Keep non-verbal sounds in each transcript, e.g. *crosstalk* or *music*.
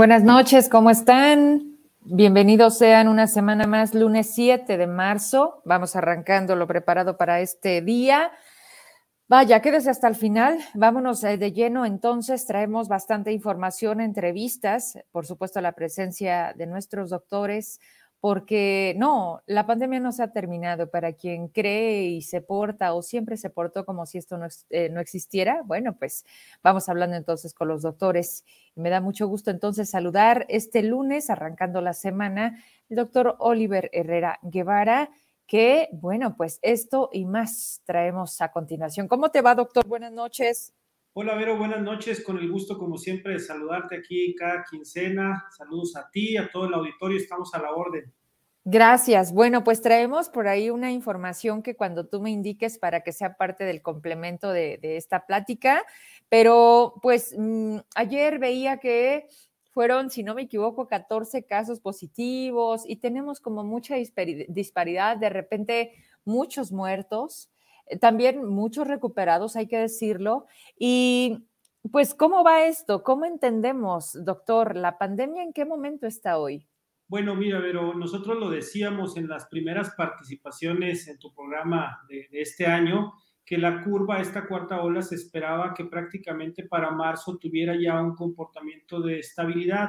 Buenas noches, ¿cómo están? Bienvenidos sean una semana más, lunes 7 de marzo. Vamos arrancando lo preparado para este día. Vaya, quédese hasta el final. Vámonos eh, de lleno. Entonces, traemos bastante información, entrevistas, por supuesto, la presencia de nuestros doctores, porque no, la pandemia no se ha terminado. Para quien cree y se porta o siempre se portó como si esto no, eh, no, existiera, bueno, pues vamos hablando entonces con los doctores. Me da mucho gusto entonces saludar este lunes, arrancando la semana, el doctor Oliver Herrera Guevara, que, bueno, pues esto y más traemos a continuación. ¿Cómo te va, doctor? Buenas noches. Hola, Vero, buenas noches. Con el gusto, como siempre, de saludarte aquí cada quincena. Saludos a ti, a todo el auditorio. Estamos a la orden. Gracias. Bueno, pues traemos por ahí una información que cuando tú me indiques para que sea parte del complemento de, esta plática, pero pues mm, ayer veía que fueron, si no me equivoco, 14 casos positivos y tenemos como mucha disparidad, de repente muchos muertos. Eh, también muchos recuperados, hay que decirlo. Y pues, ¿cómo va esto? ¿Cómo entendemos, doctor, la pandemia en qué momento está hoy? Bueno, mira, pero nosotros lo decíamos en las primeras participaciones en tu programa de, de este año, que la curva, esta cuarta ola, se esperaba que prácticamente para marzo tuviera ya un comportamiento de estabilidad.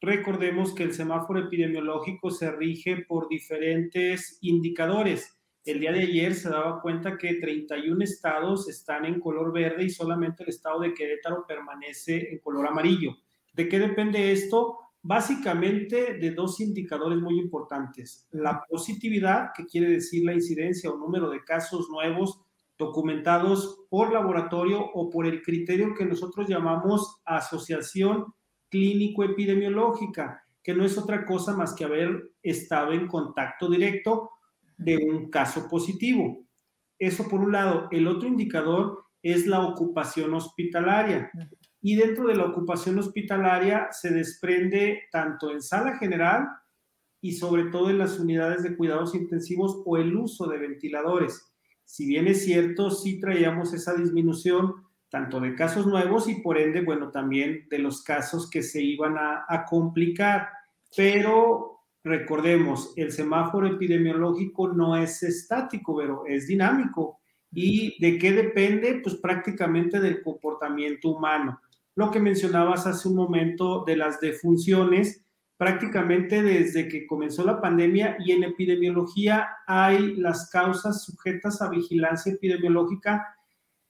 Recordemos que el semáforo epidemiológico se rige por diferentes indicadores el día de ayer se daba cuenta que 31 estados están en color verde y solamente el estado de Querétaro permanece en color amarillo. ¿De qué depende esto? Básicamente de dos indicadores muy importantes. La positividad, que quiere decir la incidencia o número de casos nuevos documentados por laboratorio o por el criterio que nosotros llamamos asociación clínico-epidemiológica, que no es otra cosa más que haber estado en contacto directo de un caso positivo. Eso por un lado. El otro indicador es la ocupación hospitalaria. Y dentro de la ocupación hospitalaria se desprende tanto en sala general y sobre todo en las unidades de cuidados intensivos o el uso de ventiladores. Si bien es cierto, sí traíamos esa disminución tanto de casos nuevos y por ende, bueno, también de los casos que se iban a, a complicar. Pero Recordemos, el semáforo epidemiológico no es estático, pero es dinámico. ¿Y de qué depende? Pues prácticamente del comportamiento humano. Lo que mencionabas hace un momento de las defunciones, prácticamente desde que comenzó la pandemia y en epidemiología hay las causas sujetas a vigilancia epidemiológica,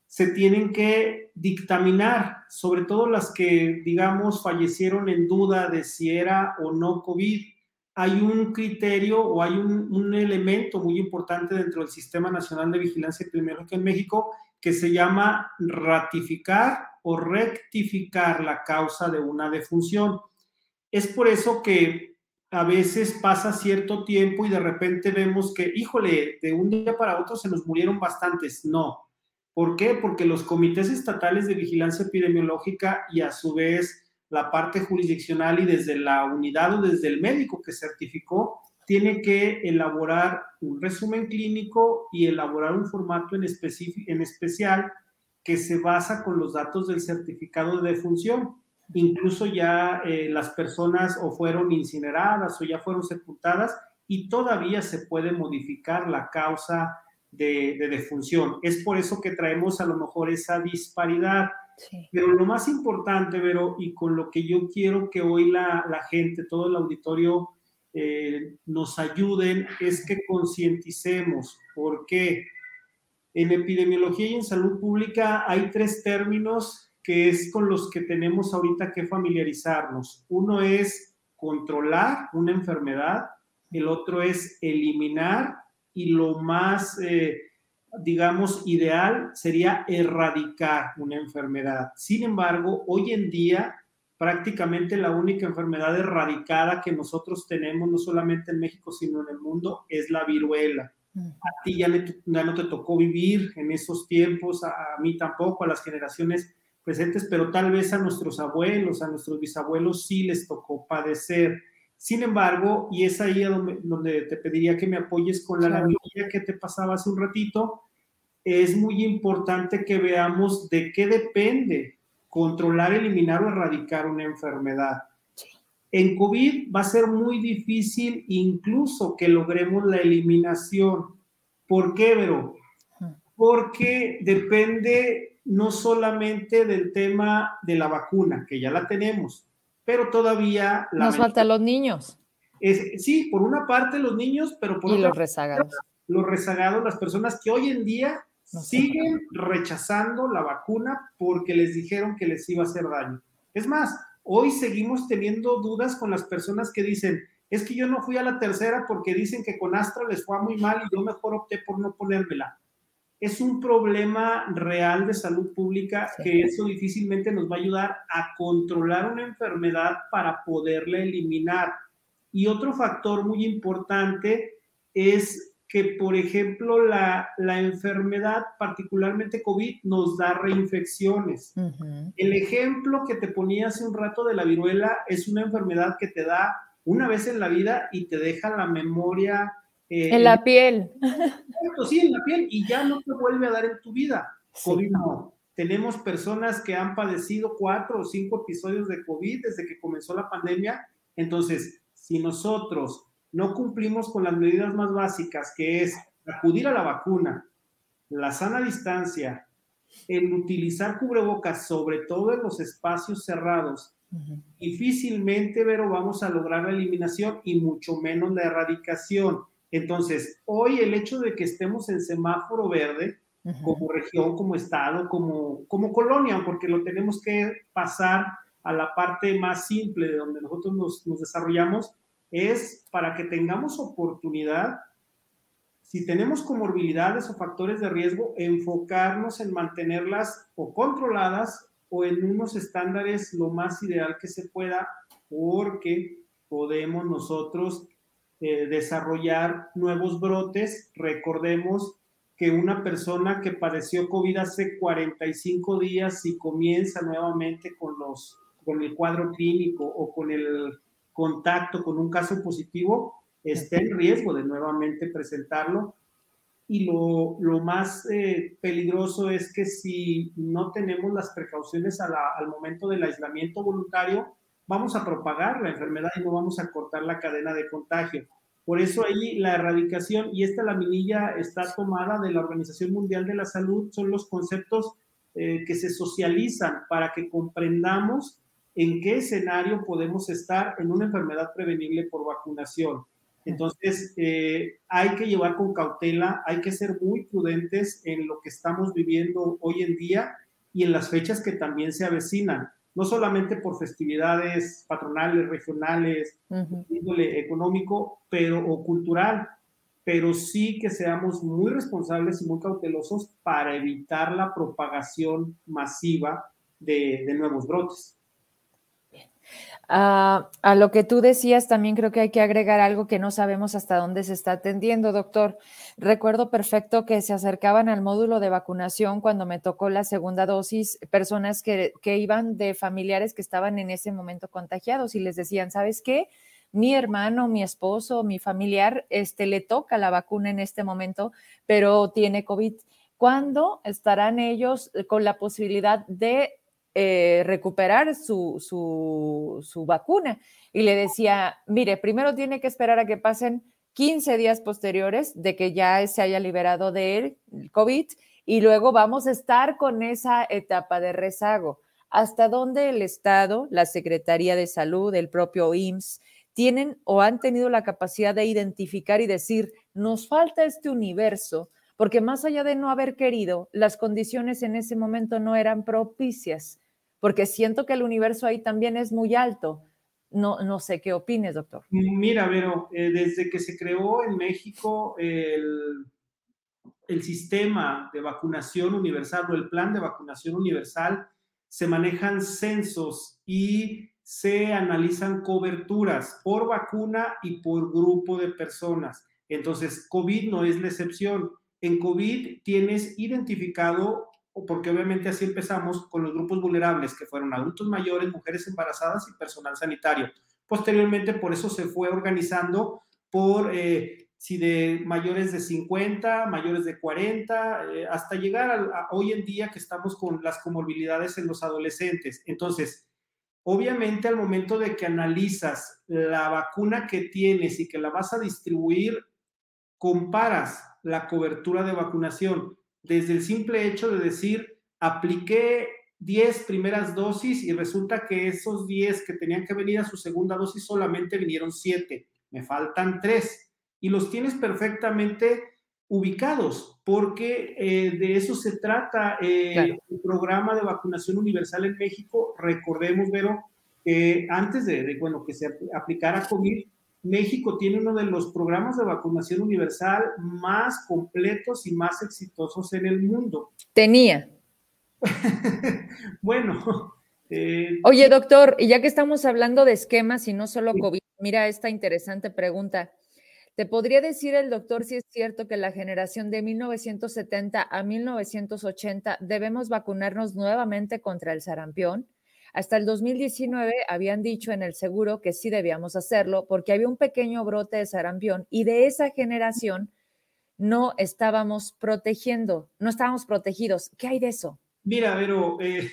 se tienen que dictaminar, sobre todo las que, digamos, fallecieron en duda de si era o no COVID hay un criterio o hay un, elemento muy importante dentro del Sistema Nacional de Vigilancia Epidemiológica en México que se llama ratificar o rectificar la causa de una defunción. Es por eso que a veces pasa cierto tiempo y de repente vemos que, híjole, de un día para otro se nos murieron bastantes. No. ¿Por qué? Porque los comités estatales de vigilancia epidemiológica y a su vez la parte jurisdiccional y desde la unidad o desde el médico que certificó, tiene que elaborar un resumen clínico y elaborar un formato en, en especial que se basa con los datos del certificado de defunción. Incluso ya eh, las personas o fueron incineradas o ya fueron sepultadas y todavía se puede modificar la causa de, de defunción. Es por eso que traemos a lo mejor esa disparidad pero lo más importante, Vero, y con lo que yo quiero que hoy la, la gente, todo el auditorio eh, nos ayuden, es que concienticemos, porque en epidemiología y en salud pública hay tres términos que es con los que tenemos ahorita que familiarizarnos. Uno es controlar una enfermedad, el otro es eliminar y lo más... Eh, digamos, ideal sería erradicar una enfermedad. Sin embargo, hoy en día, prácticamente la única enfermedad erradicada que nosotros tenemos, no solamente en México, sino en el mundo, es la viruela. A ti ya, no te tocó vivir en esos tiempos, a, mí tampoco, a las generaciones presentes, pero tal vez a nuestros abuelos, a nuestros bisabuelos sí les tocó padecer. Sin embargo, y es ahí donde, te pediría que me apoyes con la claro. que te pasaba hace un ratito, es muy importante que veamos de qué depende controlar, eliminar o erradicar una enfermedad. En COVID va a ser muy difícil incluso que logremos la eliminación. ¿Por qué, Vero? Porque depende no solamente del tema de la vacuna, que ya la tenemos, pero todavía... Nos faltan los niños. Es, sí, por una parte los niños, pero por y otra los rezagados. Los rezagados, las personas que hoy en día siguen rechazando la vacuna porque les dijeron que les iba a hacer daño. Es más, hoy seguimos teniendo dudas con las personas que dicen, es que yo no fui a la tercera porque dicen que con Astra les fue muy mal y yo mejor opté por no ponérmela. Es un problema real de salud pública que eso difícilmente nos va a ayudar a controlar una enfermedad para poderla eliminar. Y otro factor muy importante es que, por ejemplo, la, la enfermedad, particularmente COVID, nos da reinfecciones. El ejemplo que te ponía hace un rato de la viruela es una enfermedad que te da una vez en la vida y te deja la memoria. Eh, en la piel. Sí, en la piel y ya no te vuelve a dar en tu vida. COVID no. Tenemos personas que han padecido cuatro o cinco episodios de COVID desde que comenzó la pandemia. Entonces, si nosotros no cumplimos con las medidas más básicas, que es acudir a la vacuna, la sana distancia, el utilizar cubrebocas, sobre todo en los espacios cerrados, difícilmente, pero vamos a lograr la eliminación y mucho menos la erradicación. Entonces, hoy el hecho de que estemos en semáforo verde, como región, como estado, como, como colonia, porque lo tenemos que pasar a la parte más simple de donde nosotros nos, nos desarrollamos, es para que tengamos oportunidad, si tenemos comorbilidades o factores de riesgo, enfocarnos en mantenerlas o controladas o en unos estándares lo más ideal que se pueda, porque podemos nosotros eh, desarrollar nuevos brotes. Recordemos que una persona que padeció COVID hace 45 días y comienza nuevamente con, los, con el cuadro clínico o con el contacto con un caso positivo, esté en riesgo de nuevamente presentarlo. Y lo, lo más eh, peligroso es que si no tenemos las precauciones al momento del aislamiento voluntario, vamos a propagar la enfermedad y no vamos a cortar la cadena de contagio. Por eso ahí la erradicación, y esta laminilla está tomada de la Organización Mundial de la Salud, son los conceptos eh, que se socializan para que comprendamos en qué escenario podemos estar en una enfermedad prevenible por vacunación. Entonces, eh, hay que llevar con cautela, hay que ser muy prudentes en lo que estamos viviendo hoy en día y en las fechas que también se avecinan, no solamente por festividades patronales, regionales, índole económico, pero o cultural, pero sí que seamos muy responsables y muy cautelosos para evitar la propagación masiva de nuevos brotes. Ah, a lo que tú decías, también creo que hay que agregar algo que no sabemos hasta dónde se está atendiendo, doctor. Recuerdo perfecto que se acercaban al módulo de vacunación cuando me tocó la segunda dosis, personas que, que iban de familiares que estaban en ese momento contagiados y les decían, ¿sabes qué? mi hermano, mi esposo, mi familiar, este, le toca la vacuna en este momento, pero tiene COVID. ¿Cuándo estarán ellos con la posibilidad de eh, recuperar su, su, vacuna. Y le decía, mire, primero tiene que esperar a que pasen 15 días posteriores de que ya se haya liberado de COVID y luego vamos a estar con esa etapa de rezago. ¿Hasta dónde el Estado, la Secretaría de Salud, el propio IMSS, tienen o han tenido la capacidad de identificar y decir, nos falta este universo, porque más allá de no haber querido, las condiciones en ese momento no eran propicias porque siento que el universo ahí también es muy alto. No, no sé qué opines, doctor. Mira, Vero, eh, desde que se creó en México el, el sistema de vacunación universal o el plan de vacunación universal, se manejan censos y se analizan coberturas por vacuna y por grupo de personas. Entonces, COVID no es la excepción. En COVID tienes identificado porque obviamente así empezamos con los grupos vulnerables, que fueron adultos mayores, mujeres embarazadas y personal sanitario. Posteriormente, por eso se fue organizando por eh, si de mayores de 50, mayores de 40, eh, hasta llegar a, hoy en día que estamos con las comorbilidades en los adolescentes. Entonces, Obviamente al momento de que analizas la vacuna que tienes y que la vas a distribuir, comparas la cobertura de vacunación desde el simple hecho de decir, apliqué 10 primeras dosis y resulta que esos 10 que tenían que venir a su segunda dosis solamente vinieron 7, me faltan 3 y los tienes perfectamente ubicados porque eh, de eso se trata eh, el programa de vacunación universal en México. Recordemos, Vero, que antes de, de, bueno, que se aplicara COVID, México tiene uno de los programas de vacunación universal más completos y más exitosos en el mundo. Tenía. *laughs* bueno. Eh, Oye, doctor, y ya que estamos hablando de esquemas y no solo COVID, mira esta interesante pregunta. ¿Te podría decir el doctor si es cierto que la generación de 1970 a 1980 debemos vacunarnos nuevamente contra el sarampión? Hasta el 2019 habían dicho en el seguro que sí debíamos hacerlo porque había un pequeño brote de sarampión y de esa generación no estábamos protegiendo, no estábamos protegidos. ¿Qué hay de eso? Mira, pero eh,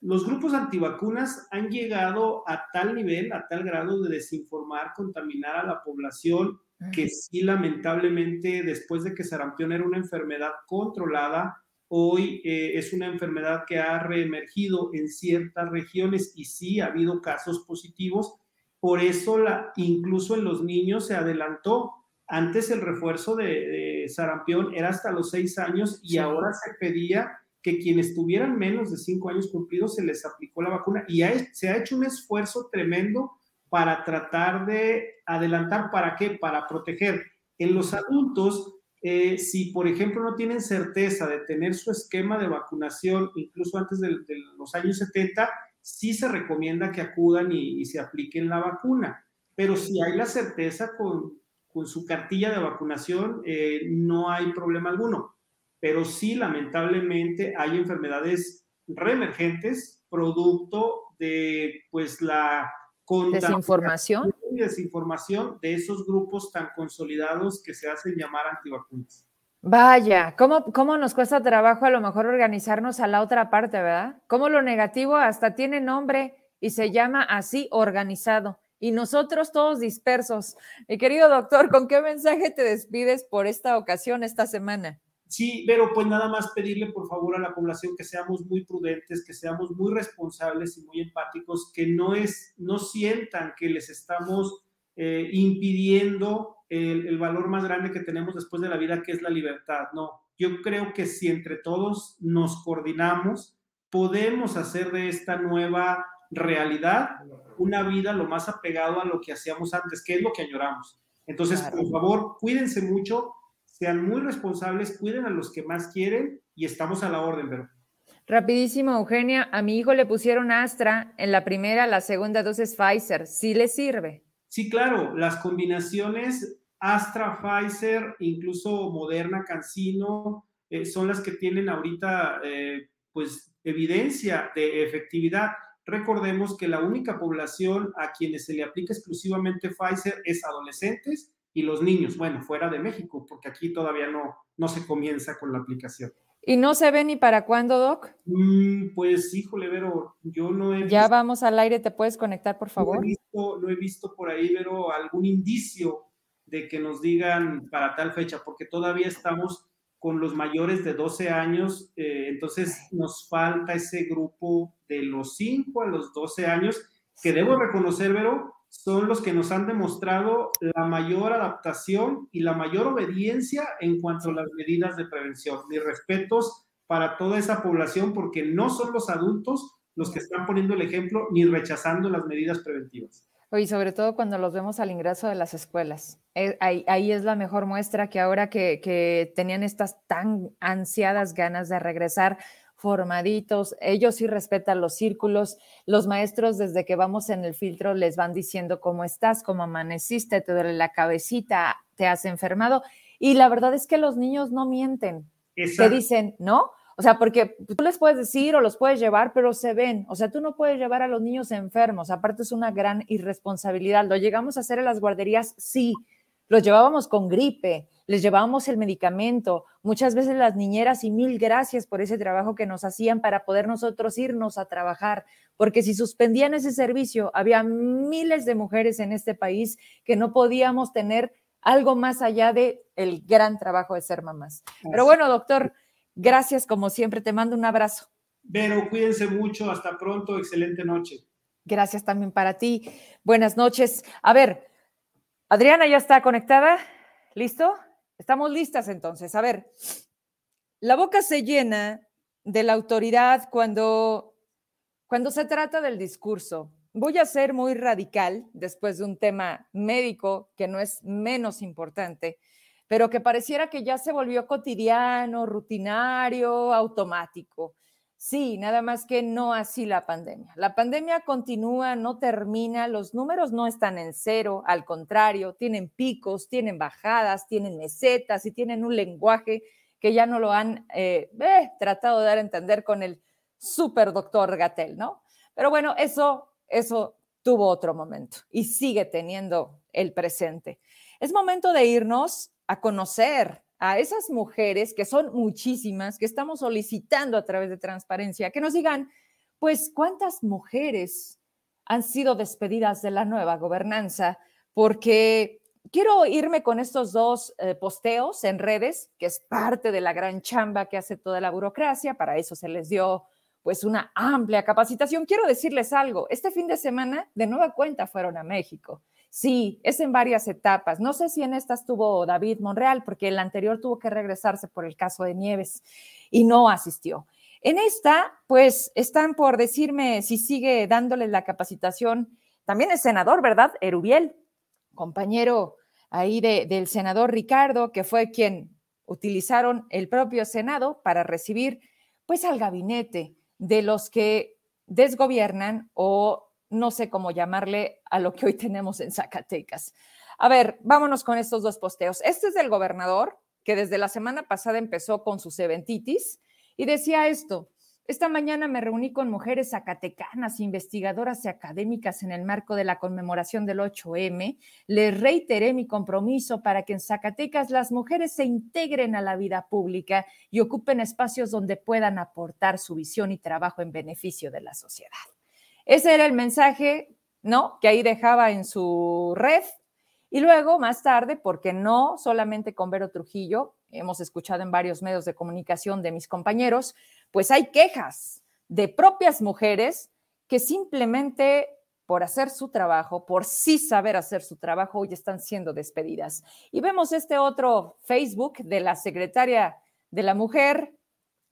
los grupos antivacunas han llegado a tal nivel, a tal grado de desinformar, contaminar a la población, que sí, lamentablemente, después de que sarampión era una enfermedad controlada, hoy eh, es una enfermedad que ha reemergido en ciertas regiones y sí ha habido casos positivos. Por eso, la, incluso en los niños se adelantó. Antes el refuerzo de, sarampión era hasta los seis años y ahora se pedía que quienes tuvieran menos de cinco años cumplidos se les aplicó la vacuna y se ha hecho un esfuerzo tremendo para tratar de adelantar, ¿para qué? Para proteger. En los adultos eh, si, por ejemplo, no tienen certeza de tener su esquema de vacunación, incluso antes de, los años 70, sí se recomienda que acudan y, se apliquen la vacuna. Pero si hay la certeza con, con su cartilla de vacunación, eh, no hay problema alguno. Pero sí, lamentablemente, hay enfermedades reemergentes producto de pues la desinformación y desinformación de esos grupos tan consolidados que se hacen llamar antivacunas. Vaya, ¿cómo, ¿cómo nos cuesta trabajo a lo mejor organizarnos a la otra parte, verdad? ¿Cómo lo negativo hasta tiene nombre y se llama así organizado? Y nosotros todos dispersos. Mi querido doctor, ¿con qué mensaje te despides por esta ocasión, esta semana? Sí, pero pues nada más pedirle por favor a la población que seamos muy prudentes, que seamos muy responsables y muy empáticos, que no es, no sientan que les estamos eh, impidiendo el, el, valor más grande que tenemos después de la vida, que es la libertad. No, yo creo que si entre todos nos coordinamos, podemos hacer de esta nueva realidad una vida lo más apegado a lo que hacíamos antes, que es lo que añoramos. Entonces, por favor, cuídense mucho, sean muy responsables, cuiden a los que más quieren y estamos a la orden, pero. Rapidísimo, Eugenia, a mi hijo le pusieron Astra en la primera, la segunda dosis Pfizer. ¿Sí le sirve? Sí, claro, las combinaciones Astra, Pfizer, incluso Moderna, Cancino, eh, son las que tienen ahorita, eh, pues, evidencia de efectividad. Recordemos que la única población a quienes se le aplica exclusivamente Pfizer es adolescentes y los niños, bueno, fuera de México, porque aquí todavía no, no se comienza con la aplicación. ¿Y no se ve ni para cuándo, Doc? Mm, pues, híjole, Vero, yo no he visto, Ya vamos al aire, ¿te puedes conectar, por favor? No he visto, no he visto por ahí, Vero, algún indicio de que nos digan para tal fecha, porque todavía estamos con los mayores de 12 años, eh, entonces nos falta ese grupo de los 5 a los 12 años, que debo reconocer, Vero, son los que nos han demostrado la mayor adaptación y la mayor obediencia en cuanto a las medidas de prevención. Mis respetos para toda esa población porque no son los adultos los que están poniendo el ejemplo ni rechazando las medidas preventivas. Y sobre todo cuando los vemos al ingreso de las escuelas. Eh, ahí, es la mejor muestra que ahora que, que tenían estas tan ansiadas ganas de regresar, formaditos, ellos sí respetan los círculos, los maestros desde que vamos en el filtro les van diciendo cómo estás, cómo amaneciste, te duele la cabecita, te has enfermado. Y la verdad es que los niños no mienten, te dicen, ¿no? O sea, porque tú les puedes decir o los puedes llevar, pero se ven. O sea, tú no puedes llevar a los niños enfermos. Aparte es una gran irresponsabilidad. Lo llegamos a hacer en las guarderías, sí. Los llevábamos con gripe, les llevábamos el medicamento, muchas veces las niñeras y mil gracias por ese trabajo que nos hacían para poder nosotros irnos a trabajar, porque si suspendían ese servicio, había miles de mujeres en este país que no podíamos tener algo más allá de el gran trabajo de ser mamás. Pero bueno, doctor, gracias como siempre, te mando un abrazo. Vero, cuídense mucho, hasta pronto, excelente noche. Gracias también para ti. Buenas noches. A ver, Adriana ya está conectada. ¿Listo? Estamos listas entonces. A ver, la boca se llena de la autoridad cuando, cuando se trata del discurso. Voy a ser muy radical después de un tema médico que no es menos importante, pero que pareciera que ya se volvió cotidiano, rutinario, automático. Sí, nada más que no así la pandemia. La pandemia continúa, no termina, los números no están en cero, al contrario, tienen picos, tienen bajadas, tienen mesetas y tienen un lenguaje que ya no lo han eh, eh, tratado de dar a entender con el super doctor Gatel, ¿no? Pero bueno, eso eso tuvo otro momento y sigue teniendo el presente. Es momento de irnos a conocer a esas mujeres, que son muchísimas, que estamos solicitando a través de transparencia, que nos digan, pues, cuántas mujeres han sido despedidas de la nueva gobernanza, porque quiero irme con estos dos eh, posteos en redes, que es parte de la gran chamba que hace toda la burocracia, para eso se les dio pues una amplia capacitación. Quiero decirles algo, este fin de semana de nueva cuenta fueron a México. Sí, es en varias etapas. No sé si en esta estuvo David Monreal, porque el anterior tuvo que regresarse por el caso de Nieves y no asistió. En esta, pues están por decirme si sigue dándoles la capacitación. También el senador, ¿verdad? Erubiel, compañero ahí del senador Ricardo, que fue quien utilizaron el propio Senado para recibir pues al gabinete de los que desgobiernan o no sé cómo llamarle a lo que hoy tenemos en Zacatecas. A ver, vámonos con estos dos posteos. Este es del gobernador, que desde la semana pasada empezó con sus eventitis y decía esto, esta mañana me reuní con mujeres zacatecanas, investigadoras y académicas en el marco de la conmemoración del 8M. Les reiteré mi compromiso para que en Zacatecas las mujeres se integren a la vida pública y ocupen espacios donde puedan aportar su visión y trabajo en beneficio de la sociedad. Ese era el mensaje, ¿no? Que ahí dejaba en su red. Y luego, más tarde, porque no solamente con Vero Trujillo, hemos escuchado en varios medios de comunicación de mis compañeros, pues hay quejas de propias mujeres que simplemente por hacer su trabajo, por sí saber hacer su trabajo, hoy están siendo despedidas. Y vemos este otro Facebook de la secretaria de la mujer,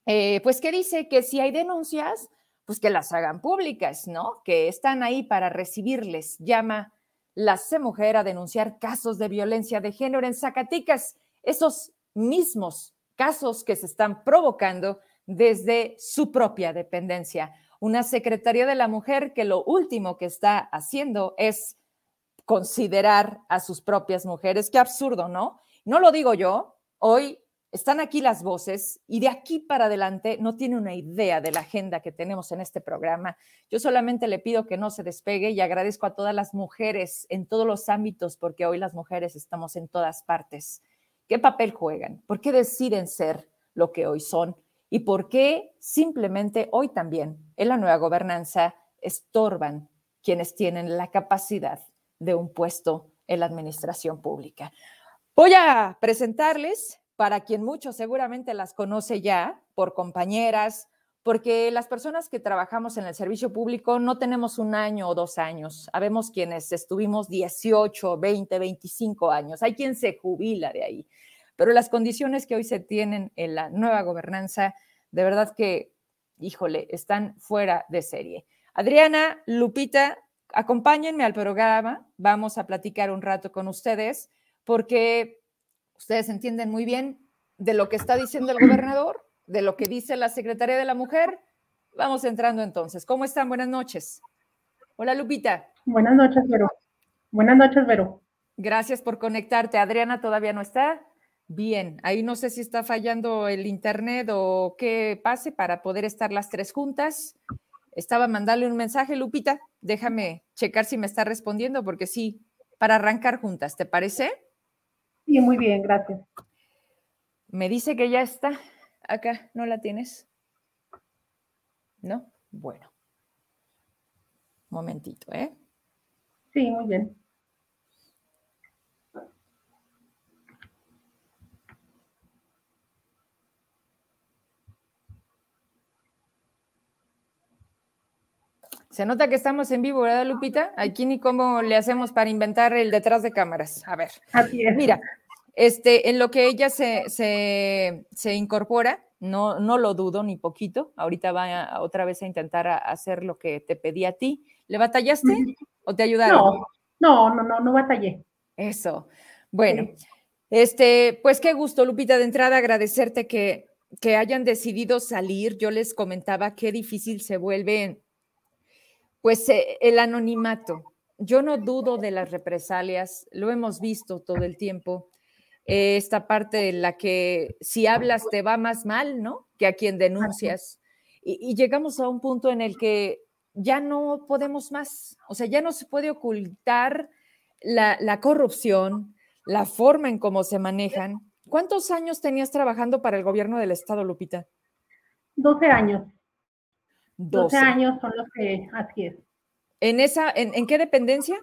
eh, pues que dice que si hay denuncias, pues que las hagan públicas, ¿no? Que están ahí para recibirles. Llama la C Mujer a denunciar casos de violencia de género en Zacatecas, esos mismos casos que se están provocando desde su propia dependencia. Una Secretaría de la Mujer que lo último que está haciendo es considerar a sus propias mujeres. Qué absurdo, ¿no? No lo digo yo. Hoy están aquí las voces y de aquí para adelante no tiene una idea de la agenda que tenemos en este programa. Yo solamente le pido que no se despegue y agradezco a todas las mujeres en todos los ámbitos porque hoy las mujeres estamos en todas partes. ¿Qué papel juegan? ¿Por qué deciden ser lo que hoy son? y por qué simplemente hoy también en la nueva gobernanza estorban quienes tienen la capacidad de un puesto en la administración pública. Voy a presentarles, para quien muchos seguramente las conoce ya, por compañeras, porque las personas que trabajamos en el servicio público no tenemos un año o dos años. Habemos quienes estuvimos 18, 20, 25 años. Hay quien se jubila de ahí. Pero las condiciones que hoy se tienen en la nueva gobernanza, de verdad que, híjole, están fuera de serie. Adriana, Lupita, acompáñenme al programa. Vamos a platicar un rato con ustedes porque ustedes entienden muy bien de lo que está diciendo el gobernador, de lo que dice la Secretaría de la Mujer. Vamos entrando entonces. ¿Cómo están? Buenas noches. Hola, Lupita. Buenas noches, Vero. Buenas noches, Vero. Gracias por conectarte. Adriana todavía no está. Bien, ahí no sé si está fallando el internet o qué pase para poder estar las tres juntas. Estaba mandarle un mensaje, Lupita. Déjame checar si me está respondiendo, porque sí, para arrancar juntas, ¿te parece? Sí, muy bien, gracias. Me dice que ya está acá, ¿no la tienes? ¿No? Bueno. Momentito, ¿eh? Sí, muy bien. Se nota que estamos en vivo, ¿verdad, Lupita? Aquí ni cómo le hacemos para inventar el detrás de cámaras. A ver. Así es. Mira, este, en lo que ella se, se, incorpora, no, no lo dudo ni poquito. Ahorita va otra vez a intentar hacer lo que te pedí a ti. ¿Le batallaste o te ayudaron? No, no, no, no, no batallé. Eso. Bueno, este, pues qué gusto, Lupita, de entrada agradecerte que, que hayan decidido salir. Yo les comentaba qué difícil se vuelve pues eh, el anonimato. Yo no dudo de las represalias, lo hemos visto todo el tiempo. Eh, esta parte en la que si hablas te va más mal, ¿no? Que a quien denuncias. Y, llegamos a un punto en el que ya no podemos más, o sea, ya no se puede ocultar la, la corrupción, la forma en cómo se manejan. ¿Cuántos años tenías trabajando para el gobierno del Estado, Lupita? 12 años. 12, años son los que, así es. ¿En, esa, en, qué dependencia?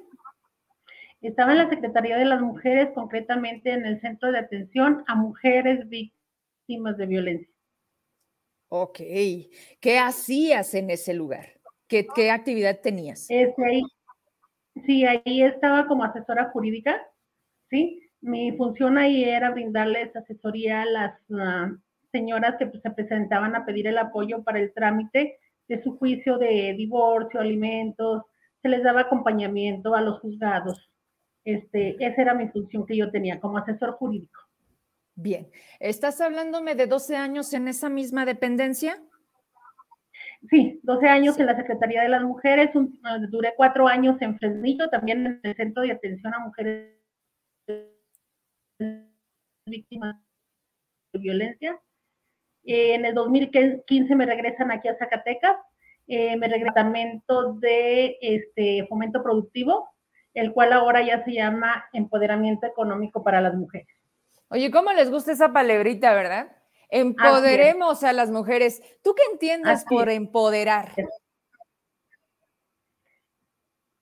Estaba en la Secretaría de las Mujeres, concretamente en el Centro de Atención a Mujeres Víctimas de Violencia. Ok. ¿Qué hacías en ese lugar? ¿Qué, qué actividad tenías? ahí, sí, ahí estaba como asesora jurídica, ¿sí? Mi función ahí era brindarles asesoría a las ah, señoras que pues, se presentaban a pedir el apoyo para el trámite de su juicio de divorcio, alimentos, se les daba acompañamiento a los juzgados. Este, esa era mi función que yo tenía como asesor jurídico. Bien, ¿estás hablándome de 12 años en esa misma dependencia? Sí, 12 años en la Secretaría de las Mujeres, duré cuatro años en Fresnillo, también en el Centro de Atención a Mujeres Víctimas de Violencia. Eh, en el 2015 me regresan aquí a Zacatecas, eh, me regresan de este, fomento productivo, el cual ahora ya se llama empoderamiento económico para las mujeres. Oye, ¿cómo les gusta esa palabrita, verdad? Empoderemos a las mujeres. ¿Tú qué entiendes por empoderar?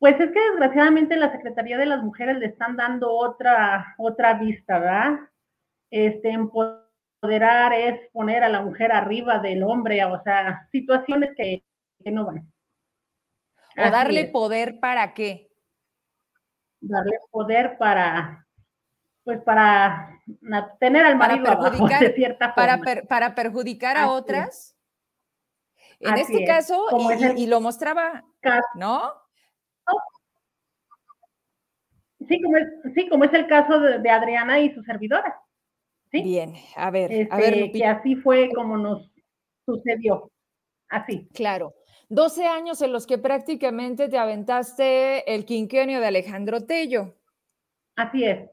Pues es que desgraciadamente la Secretaría de las Mujeres le están dando otra, otra vista, ¿verdad? Este, empoderar empoderar es poner a la mujer arriba del hombre, o sea, situaciones que, no van. ¿O darle poder para qué? Darle poder para, pues para tener al marido para perjudicar, de cierta forma. Para, perjudicar a otras. En este caso, y, lo mostraba, ¿no? Sí como, es, sí, como es el caso de Adriana y su servidora. Bien, a ver, a ver, este, Que así fue como nos sucedió, así. Claro. 12 años en los que prácticamente te aventaste el quinquenio de Alejandro Tello. Así es.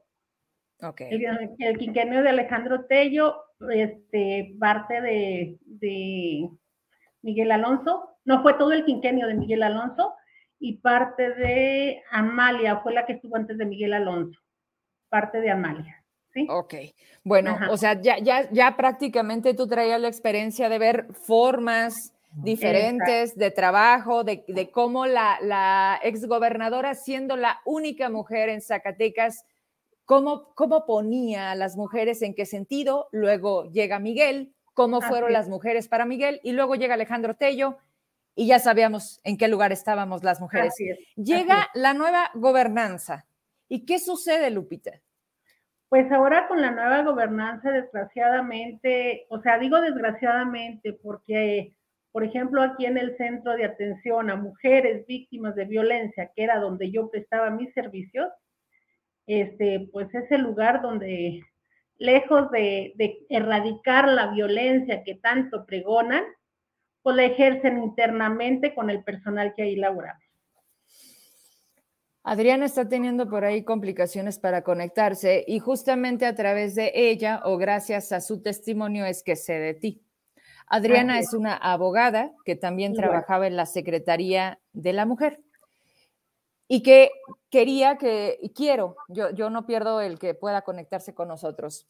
Ok. El, quinquenio de Alejandro Tello, este, parte de, de Miguel Alonso, no fue todo el quinquenio de Miguel Alonso, y parte de Amalia, fue la que estuvo antes de Miguel Alonso, parte de Amalia. Ok, bueno, o sea, ya, ya, ya prácticamente tú traías la experiencia de ver formas diferentes de trabajo, de, de cómo la, la exgobernadora, siendo la única mujer en Zacatecas, cómo, cómo ponía a las mujeres en qué sentido, luego llega Miguel, cómo fueron las mujeres para Miguel, y luego llega Alejandro Tello, y ya sabíamos en qué lugar estábamos las mujeres. Llega la nueva gobernanza. ¿Y qué sucede, Lupita? Pues ahora con la nueva gobernanza, desgraciadamente, o sea, digo desgraciadamente porque, por ejemplo, aquí en el centro de atención a mujeres víctimas de violencia, que era donde yo prestaba mis servicios, este, pues es el lugar donde, lejos de, de erradicar la violencia que tanto pregonan, pues la ejercen internamente con el personal que ahí laboramos. Adriana está teniendo por ahí complicaciones para conectarse y justamente a través de ella o gracias a su testimonio es que sé de ti. Adriana es una abogada que también trabajaba en la Secretaría de la Mujer y que quería que, y quiero, yo, yo no pierdo el que pueda conectarse con nosotros.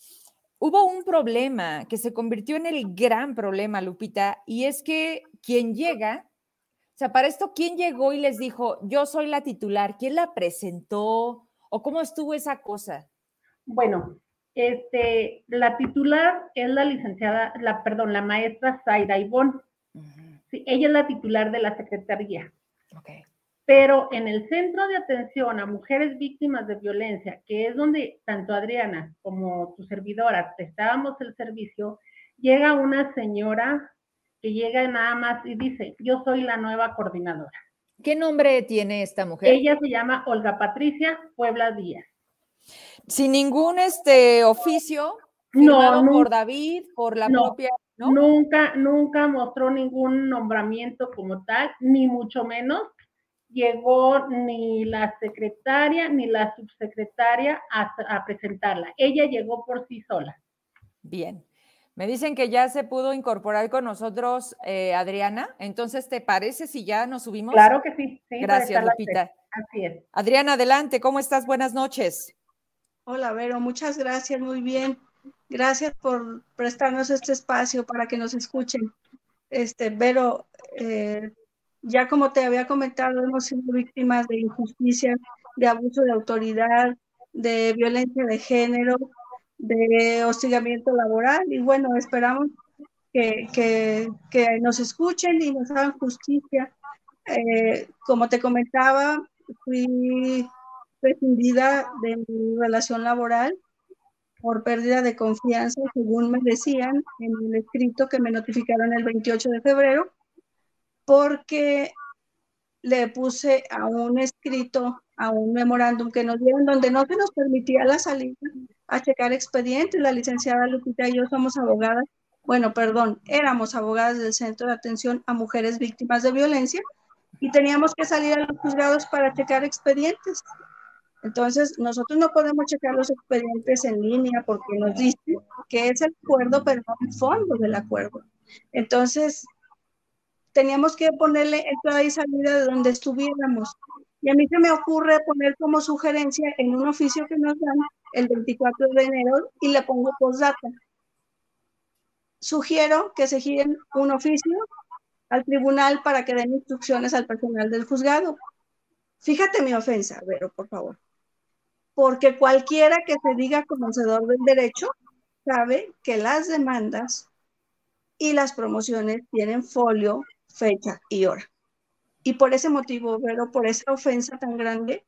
hubo un problema que se convirtió en el gran problema, Lupita, y es que quien llega, o sea, para esto, ¿quién llegó y les dijo, yo soy la titular? ¿Quién la presentó? ¿O cómo estuvo esa cosa? Bueno, este, la titular es la licenciada, la, perdón, la maestra Zaira Ivonne. sí, ella es la titular de la secretaría. Okay. Pero en el centro de atención a mujeres víctimas de violencia, que es donde tanto Adriana como tu servidora prestábamos el servicio, llega una señora que llega nada más y dice, yo soy la nueva coordinadora. ¿Qué nombre tiene esta mujer? Ella se llama Olga Patricia Puebla Díaz. Sin ningún este oficio firmado no, por David, por la propia. ¿no? Nunca, nunca mostró ningún nombramiento como tal, ni mucho menos llegó ni la secretaria ni la subsecretaria a, presentarla. Ella llegó por sí sola. Bien. Me dicen que ya se pudo incorporar con nosotros eh, Adriana. Entonces, ¿te parece si ya nos subimos? Claro que sí. Gracias, Lupita. Así es. Adriana, adelante. ¿Cómo estás? Buenas noches. Hola, Vero. Muchas gracias. Muy bien. Gracias por prestarnos este espacio para que nos escuchen. Este, Vero, eh, ya como te había comentado, hemos sido víctimas de injusticia, de abuso de autoridad, de violencia de género, de hostigamiento laboral y bueno, esperamos que, que, que nos escuchen y nos hagan justicia. Eh, como te comentaba, fui rescindida de mi relación laboral por pérdida de confianza, según me decían en el escrito que me notificaron el 28 de febrero porque le puse a un escrito, a un memorándum que nos dieron, donde no se nos permitía la salida a checar expedientes. La licenciada Lupita y yo somos abogadas, bueno, perdón, éramos abogadas del Centro de Atención a Mujeres Víctimas de Violencia y teníamos que salir a los juzgados para checar expedientes. Entonces, nosotros no podemos checar los expedientes en línea porque nos dice que es el acuerdo, pero no el fondo del acuerdo. Entonces, teníamos que ponerle entrada y salida de donde estuviéramos. Y a mí se me ocurre poner como sugerencia en un oficio que nos dan el 24 de enero y le pongo postdata. Sugiero que se giren un oficio al tribunal para que den instrucciones al personal del juzgado. Fíjate mi ofensa, Vero, por favor. Porque cualquiera que se diga conocedor del derecho sabe que las demandas y las promociones tienen folio fecha y hora. Y por ese motivo, pero por esa ofensa tan grande,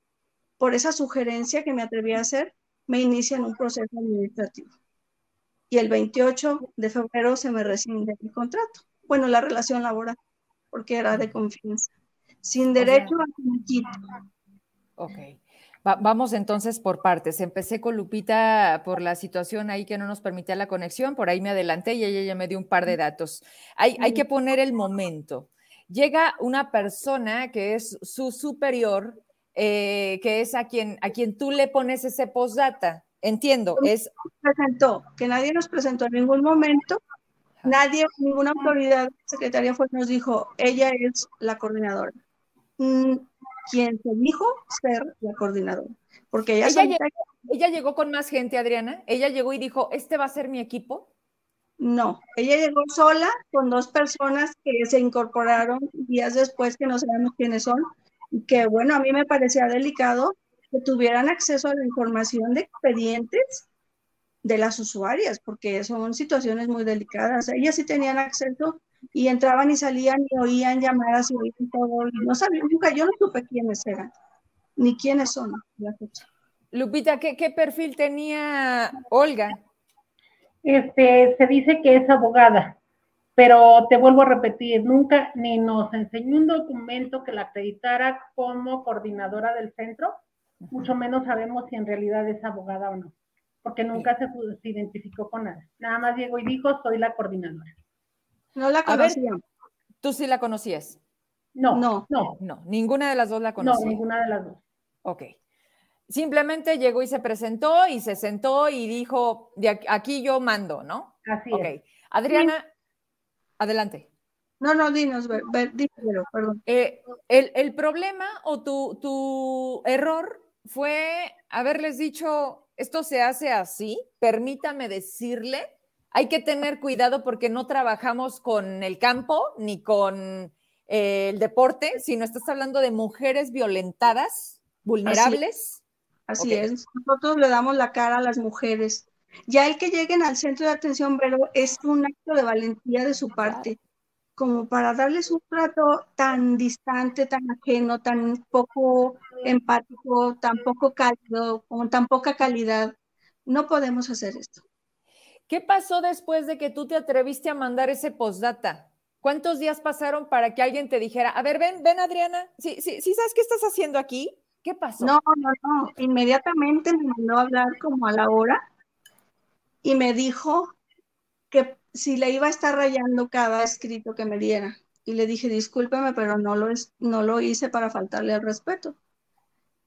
por esa sugerencia que me atreví a hacer, me inician un proceso administrativo. Y el 28 de febrero se me rescinde el contrato. Bueno, la relación laboral, porque era de confianza. Sin derecho a quito. Ok vamos entonces por partes. Empecé con Lupita por la situación ahí que no nos permitía la conexión, por ahí me adelanté y ella ya me dio un par de datos. Hay, hay que poner el momento. Llega una persona que es su superior, eh, que es a quien, a quien tú le pones ese postdata. Entiendo, es... Presentó, que nadie nos presentó en ningún momento, nadie, ninguna autoridad secretaria fue, nos dijo, ella es la coordinadora. Mm, quien se dijo ser la coordinadora. Porque ella, ella, llegó, ella llegó con más gente, Adriana. Ella llegó y dijo, este va a ser mi equipo. No, ella llegó sola con dos personas que se incorporaron días después que no sabemos quiénes son. Que bueno, a mí me parecía delicado que tuvieran acceso a la información de expedientes de las usuarias, porque son situaciones muy delicadas. Ellas sí tenían acceso y entraban y salían y oían llamadas y oían todo. Y no sabía, nunca, yo no supe quiénes eran, ni quiénes son. Lupita, ¿qué, ¿qué, perfil tenía Olga? Este, se dice que es abogada, pero te vuelvo a repetir, nunca ni nos enseñó un documento que la acreditara como coordinadora del centro, mucho menos sabemos si en realidad es abogada o no, porque nunca se, se identificó con nada. Nada más llegó y dijo, soy la coordinadora. No la conocía. ¿Tú sí la conocías? No, no, no. No, ninguna de las dos la conocía. No, ninguna de las dos. Ok. Simplemente llegó y se presentó y se sentó y dijo, de aquí yo mando, ¿no? Así es. Adriana, adelante. No, no, dinos, dímelo, perdón. Eh, el, el, problema o tu, tu error fue haberles dicho, esto se hace así, permítame decirle, hay que tener cuidado porque no trabajamos con el campo ni con eh, el deporte, sino estás hablando de mujeres violentadas, vulnerables. Así, es, nosotros le damos la cara a las mujeres. Ya el que lleguen al centro de atención, pero es un acto de valentía de su parte, como para darles un trato tan distante, tan ajeno, tan poco empático, tan poco cálido, con tan poca calidad. No podemos hacer esto. ¿Qué pasó después de que tú te atreviste a mandar ese postdata? ¿Cuántos días pasaron para que alguien te dijera, a ver, ven, ven Adriana, ¿sí, sí, ¿sí sabes qué estás haciendo aquí? ¿Qué pasó? No, no, no, inmediatamente me mandó a hablar como a la hora y me dijo que si le iba a estar rayando cada escrito que me diera. Y le dije, discúlpeme, pero no lo, no lo hice para faltarle al respeto.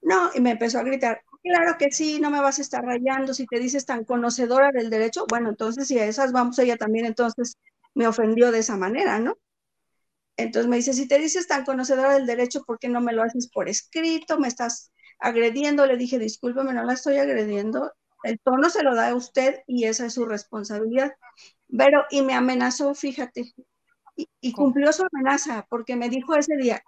No, y me empezó a gritar, claro que sí, no me vas a estar rayando, si te dices tan conocedora del derecho, bueno, entonces si a esas vamos, ella también entonces me ofendió de esa manera, ¿no? Entonces me dice, si te dices tan conocedora del derecho, ¿por qué no me lo haces por escrito? Me estás agrediendo. Le dije, discúlpeme, no la estoy agrediendo. El tono se lo da a usted y esa es su responsabilidad. Pero, y me amenazó, fíjate, y, cumplió su amenaza porque me dijo ese día,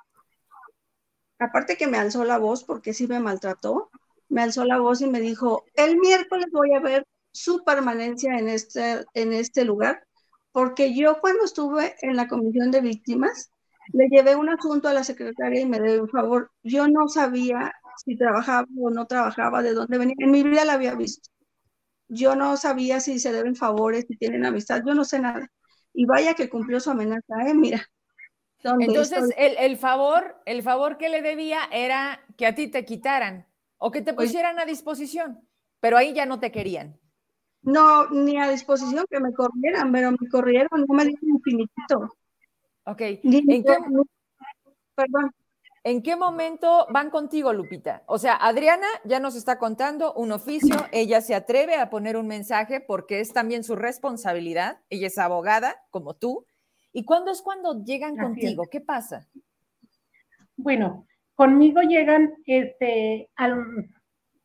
aparte que me alzó la voz porque sí me maltrató, me alzó la voz y me dijo, el miércoles voy a ver su permanencia en este, en este lugar, porque yo cuando estuve en la comisión de víctimas, le llevé un asunto a la secretaria y me dio un favor, yo no sabía si trabajaba o no trabajaba, de dónde venía, en mi vida la había visto. Yo no sabía si se deben favores, si tienen amistad, yo no sé nada. Y vaya que cumplió su amenaza, ¿eh? Mira. Entonces, el, favor, el favor que le debía era que a ti te quitaran o que te pusieran a disposición, pero ahí ya no te querían. No, ni a disposición que me corrieran, pero me corrieron, no me dieron infinito. Ok. ¿En qué, perdón. ¿En qué momento van contigo, Lupita? O sea, Adriana ya nos está contando un oficio, ella se atreve a poner un mensaje porque es también su responsabilidad, ella es abogada como tú. ¿Y cuándo es cuando llegan contigo? ¿Qué pasa? Bueno, conmigo llegan, este,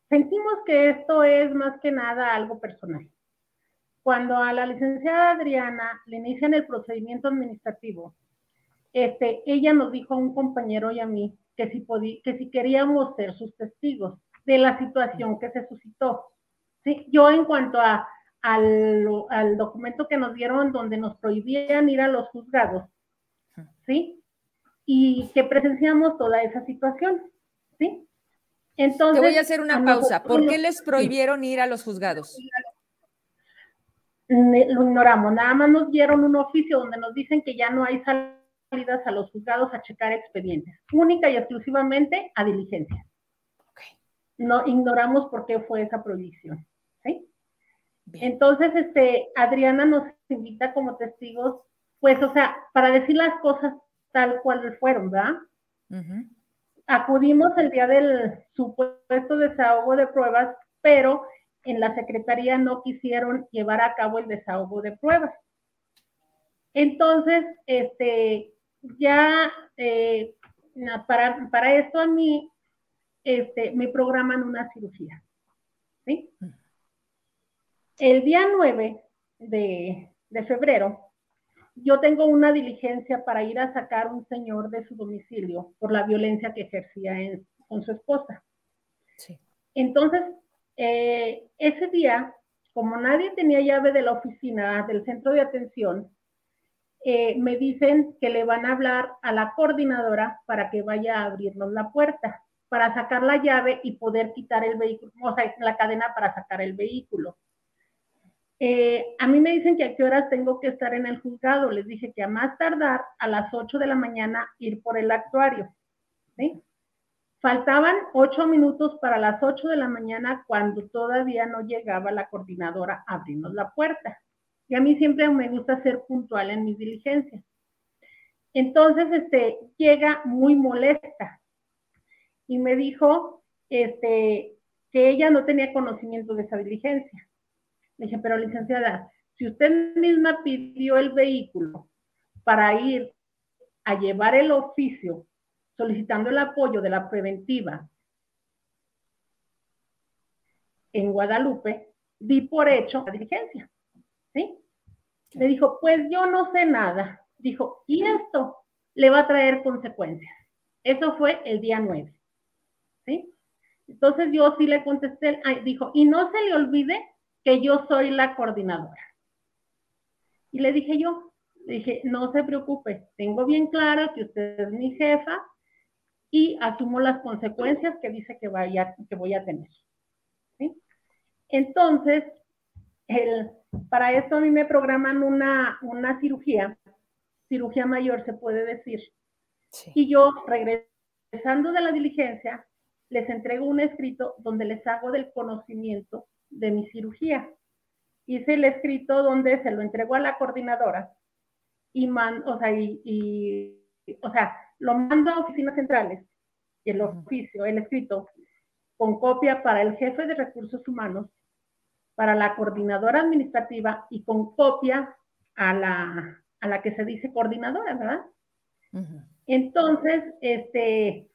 sentimos que esto es más que nada algo personal. Cuando a la licenciada Adriana le inician el procedimiento administrativo, este, ella nos dijo a un compañero y a mí que si, que si queríamos ser sus testigos de la situación que se suscitó. Yo en cuanto al, documento que nos dieron donde nos prohibían ir a los juzgados. Y que presenciamos toda esa situación. Entonces, Te voy a hacer una pausa. ¿Por qué les prohibieron ir a los juzgados? Lo ignoramos. Nada más nos dieron un oficio donde nos dicen que ya no hay salida a los juzgados a checar expedientes, única y exclusivamente a diligencia. No ignoramos por qué fue esa prohibición. Entonces, este, Adriana nos invita como testigos, pues, o sea, para decir las cosas tal cual fueron, ¿verdad? Acudimos el día del supuesto desahogo de pruebas, pero en la Secretaría no quisieron llevar a cabo el desahogo de pruebas. Entonces, este, ya eh, para, para esto a mí este, me programan una cirugía. ¿sí? El día 9 de, febrero, yo tengo una diligencia para ir a sacar a un señor de su domicilio por la violencia que ejercía con su esposa. Entonces, eh, ese día, como nadie tenía llave de la oficina del centro de atención, eh, me dicen que le van a hablar a la coordinadora para que vaya a abrirnos la puerta, para sacar la llave y poder quitar el vehículo, o sea, la cadena para sacar el vehículo. Eh, a mí me dicen que a qué horas tengo que estar en el juzgado. Les dije que a más tardar a las 8 de la mañana ir por el actuario. Faltaban 8 minutos para las 8 de la mañana cuando todavía no llegaba la coordinadora a abrirnos la puerta. Y a mí siempre me gusta ser puntual en mis diligencias. Entonces, este, llega muy molesta y me dijo, este, que ella no tenía conocimiento de esa diligencia. Le dije, pero licenciada, si usted misma pidió el vehículo para ir a llevar el oficio solicitando el apoyo de la preventiva en Guadalupe, di por hecho la diligencia. ¿Sí? Me dijo, pues yo no sé nada. Dijo, y esto le va a traer consecuencias. Eso fue el día 9. ¿Sí? Entonces yo sí le contesté, dijo, y no se le olvide que yo soy la coordinadora. Y le dije yo, le dije, no se preocupe, tengo bien claro que usted es mi jefa y asumo las consecuencias que dice que, vaya, que voy a tener. ¿Sí? Entonces, el, para esto a mí me programan una, una cirugía, cirugía mayor se puede decir. Y yo, regresando de la diligencia, les entrego un escrito donde les hago del conocimiento de mi cirugía. Hice el escrito donde se lo entrego a la coordinadora y, man, o sea, y, o sea, lo mando a oficinas centrales, y el oficio, el escrito, con copia para el jefe de recursos humanos, para la coordinadora administrativa y con copia a la, a la que se dice coordinadora, ¿verdad? Entonces, este,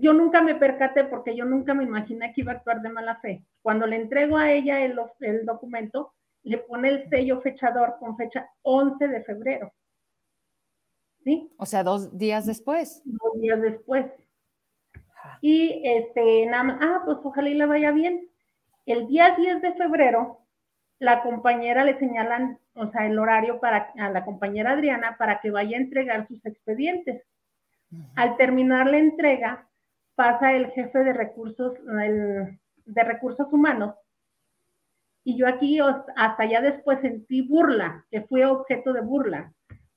yo nunca me percaté porque yo nunca me imaginé que iba a actuar de mala fe. Cuando le entrego a ella el, el documento, le pone el sello fechador con fecha 11 de febrero. ¿Sí? O sea, dos días después. Dos días después. Y este, nada más, ah, pues ojalá y le vaya bien. El día 10 de febrero, la compañera le señalan, o sea, el horario para a la compañera Adriana para que vaya a entregar sus expedientes. Al terminar la entrega, pasa el jefe de recursos, de recursos humanos. Y yo aquí hasta ya después sentí burla, que fue objeto de burla,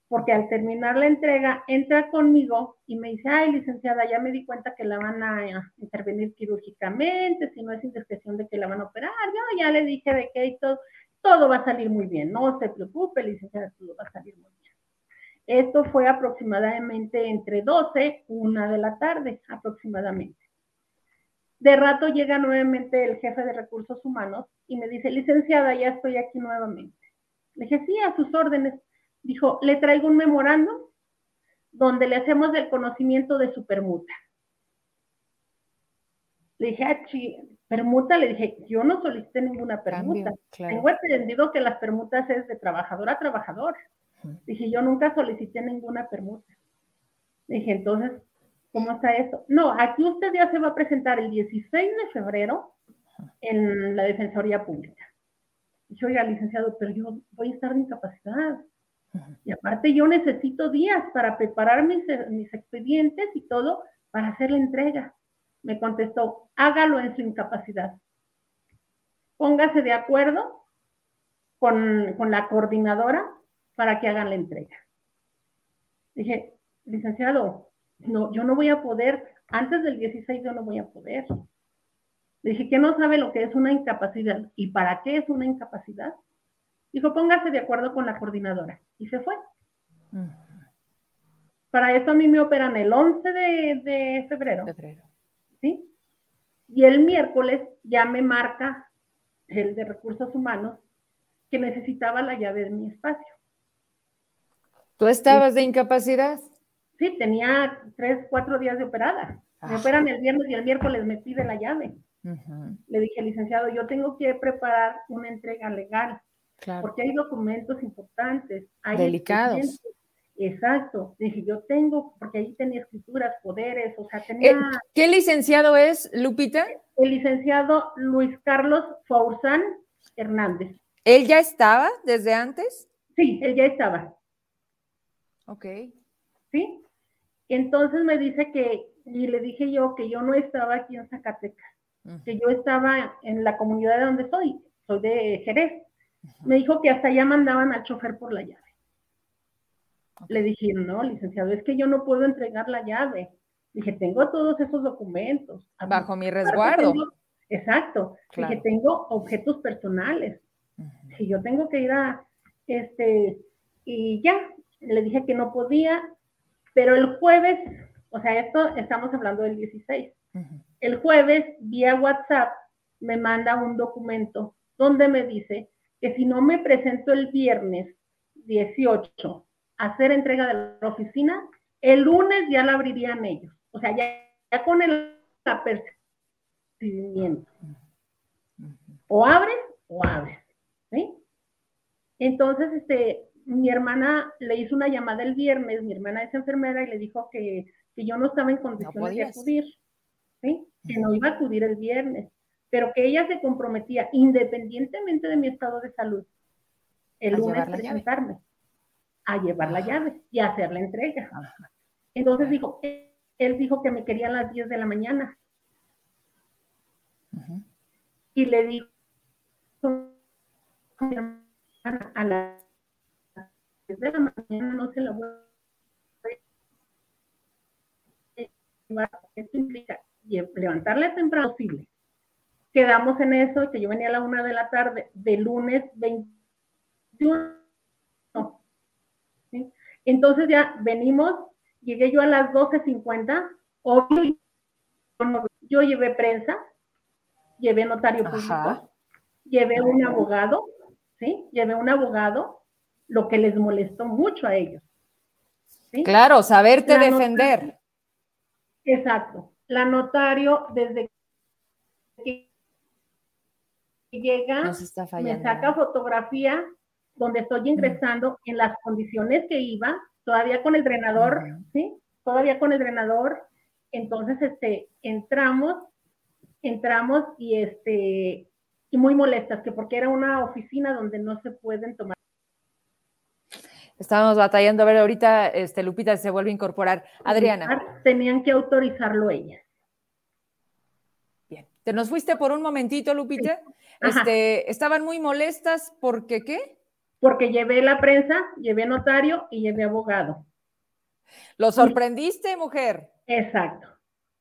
porque al terminar la entrega entra conmigo y me dice, ay, licenciada, ya me di cuenta que la van a intervenir quirúrgicamente, si no es indiscreción de que la van a operar, yo ya le dije de que todo, todo va a salir muy bien, no se preocupe, licenciada, todo va a salir muy bien. Esto fue aproximadamente entre 12, una de la tarde aproximadamente. De rato llega nuevamente el jefe de recursos humanos y me dice, licenciada, ya estoy aquí nuevamente. Le dije, sí, a sus órdenes. Dijo, le traigo un memorando donde le hacemos el conocimiento de su permuta. Le dije, ah, permuta, le dije, yo no solicité ninguna permuta. Tengo entendido que las permutas es de trabajador a trabajador. Dije, yo nunca solicité ninguna permuta. Dije, entonces, ¿cómo está eso? No, aquí usted ya se va a presentar el 16 de febrero en la Defensoría Pública. Dije, oiga, licenciado, pero yo voy a estar de incapacidad. Y aparte yo necesito días para preparar mis, mis expedientes y todo para hacer la entrega. Me contestó, hágalo en su incapacidad. Póngase de acuerdo con, con la coordinadora para que hagan la entrega. Dije, licenciado, no, yo no voy a poder, antes del 16 yo no voy a poder. dije, ¿qué no sabe lo que es una incapacidad? ¿Y para qué es una incapacidad? Dijo, póngase de acuerdo con la coordinadora. Y se fue. Para eso a mí me operan el 11 de, febrero. febrero. ¿Sí? Y el miércoles ya me marca el de recursos humanos que necesitaba la llave de mi espacio. ¿Tú estabas de incapacidad? Sí, tenía tres, cuatro días de operada. Me operan el viernes y el miércoles me pide la llave. Le dije, licenciado, yo tengo que preparar una entrega legal. Porque hay documentos importantes. Hay Delicados. Exacto. Dije, yo tengo, porque ahí tenía escrituras, poderes, o sea, tenía... ¿Qué licenciado es, Lupita? El licenciado Luis Carlos Faurzán Hernández. ¿Él ya estaba desde antes? Sí, él ya estaba. Ok. ¿Sí? Entonces me dice que, y le dije yo que yo no estaba aquí en Zacatecas, que yo estaba en la comunidad de donde soy, soy de Jerez. Me dijo que hasta allá mandaban al chofer por la llave. Le dije, no, licenciado, es que yo no puedo entregar la llave. Dije, tengo todos esos documentos. Bajo mi resguardo. exacto. Dije, tengo objetos personales. Si yo tengo que ir a, este, y ya, le dije que no podía, pero el jueves, o sea, esto estamos hablando del 16, el jueves vía WhatsApp me manda un documento donde me dice que si no me presento el viernes 18 a hacer entrega de la oficina, el lunes ya la abrirían ellos. O sea, ya, con el apercibimiento. o abres o abres, ¿sí? Entonces, este, mi hermana le hizo una llamada el viernes, mi hermana es enfermera y le dijo que, yo no estaba en condiciones de acudir, ¿sí? Que no iba a acudir el viernes, pero que ella se comprometía, independientemente de mi estado de salud, el lunes presentarme, a llevar la llave y a hacer la entrega. Entonces dijo, él dijo que me quería a las 10 de la mañana. Y le dijo a las 10 de la mañana no se la voy a. Esto implica levantarle temprano posible. Quedamos en eso, que yo venía a la una de la tarde, de lunes 21. Entonces ya venimos Llegué yo a las 12.50, obvio, yo llevé prensa, llevé notario público, llevé un abogado, ¿sí? Llevé un abogado, lo que les molestó mucho a ellos. Claro, saberte defender. exacto. La notario, desde que llega, me saca fotografía donde estoy ingresando en las condiciones que iba, todavía con el drenador, ¿sí? Todavía con el drenador. Entonces, este, entramos, entramos y este, y muy molestas, que porque era una oficina donde no se pueden tomar. Estábamos batallando, a ver, ahorita este, Lupita se vuelve a incorporar. Adriana. Tenían que autorizarlo ellas. Bien. ¿Te nos fuiste por un momentito, Lupita? Este, estaban muy molestas porque qué? porque llevé la prensa, llevé notario y llevé abogado. ¿Lo sorprendiste, mujer? Exacto,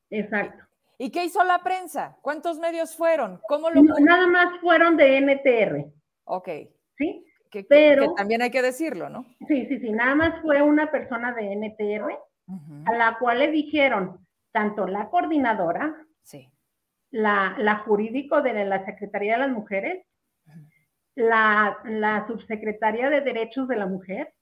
exacto. ¿Y qué hizo la prensa? ¿Cuántos medios fueron? ¿Cómo lo Nada más fueron de NTR. Ok. Sí. Que, Pero, también hay que decirlo, ¿no? Sí, sí, sí. Nada más fue una persona de NTR a la cual le dijeron tanto la coordinadora, sí. la, la jurídico de la Secretaría de las Mujeres la, subsecretaria de Derechos de la Mujer,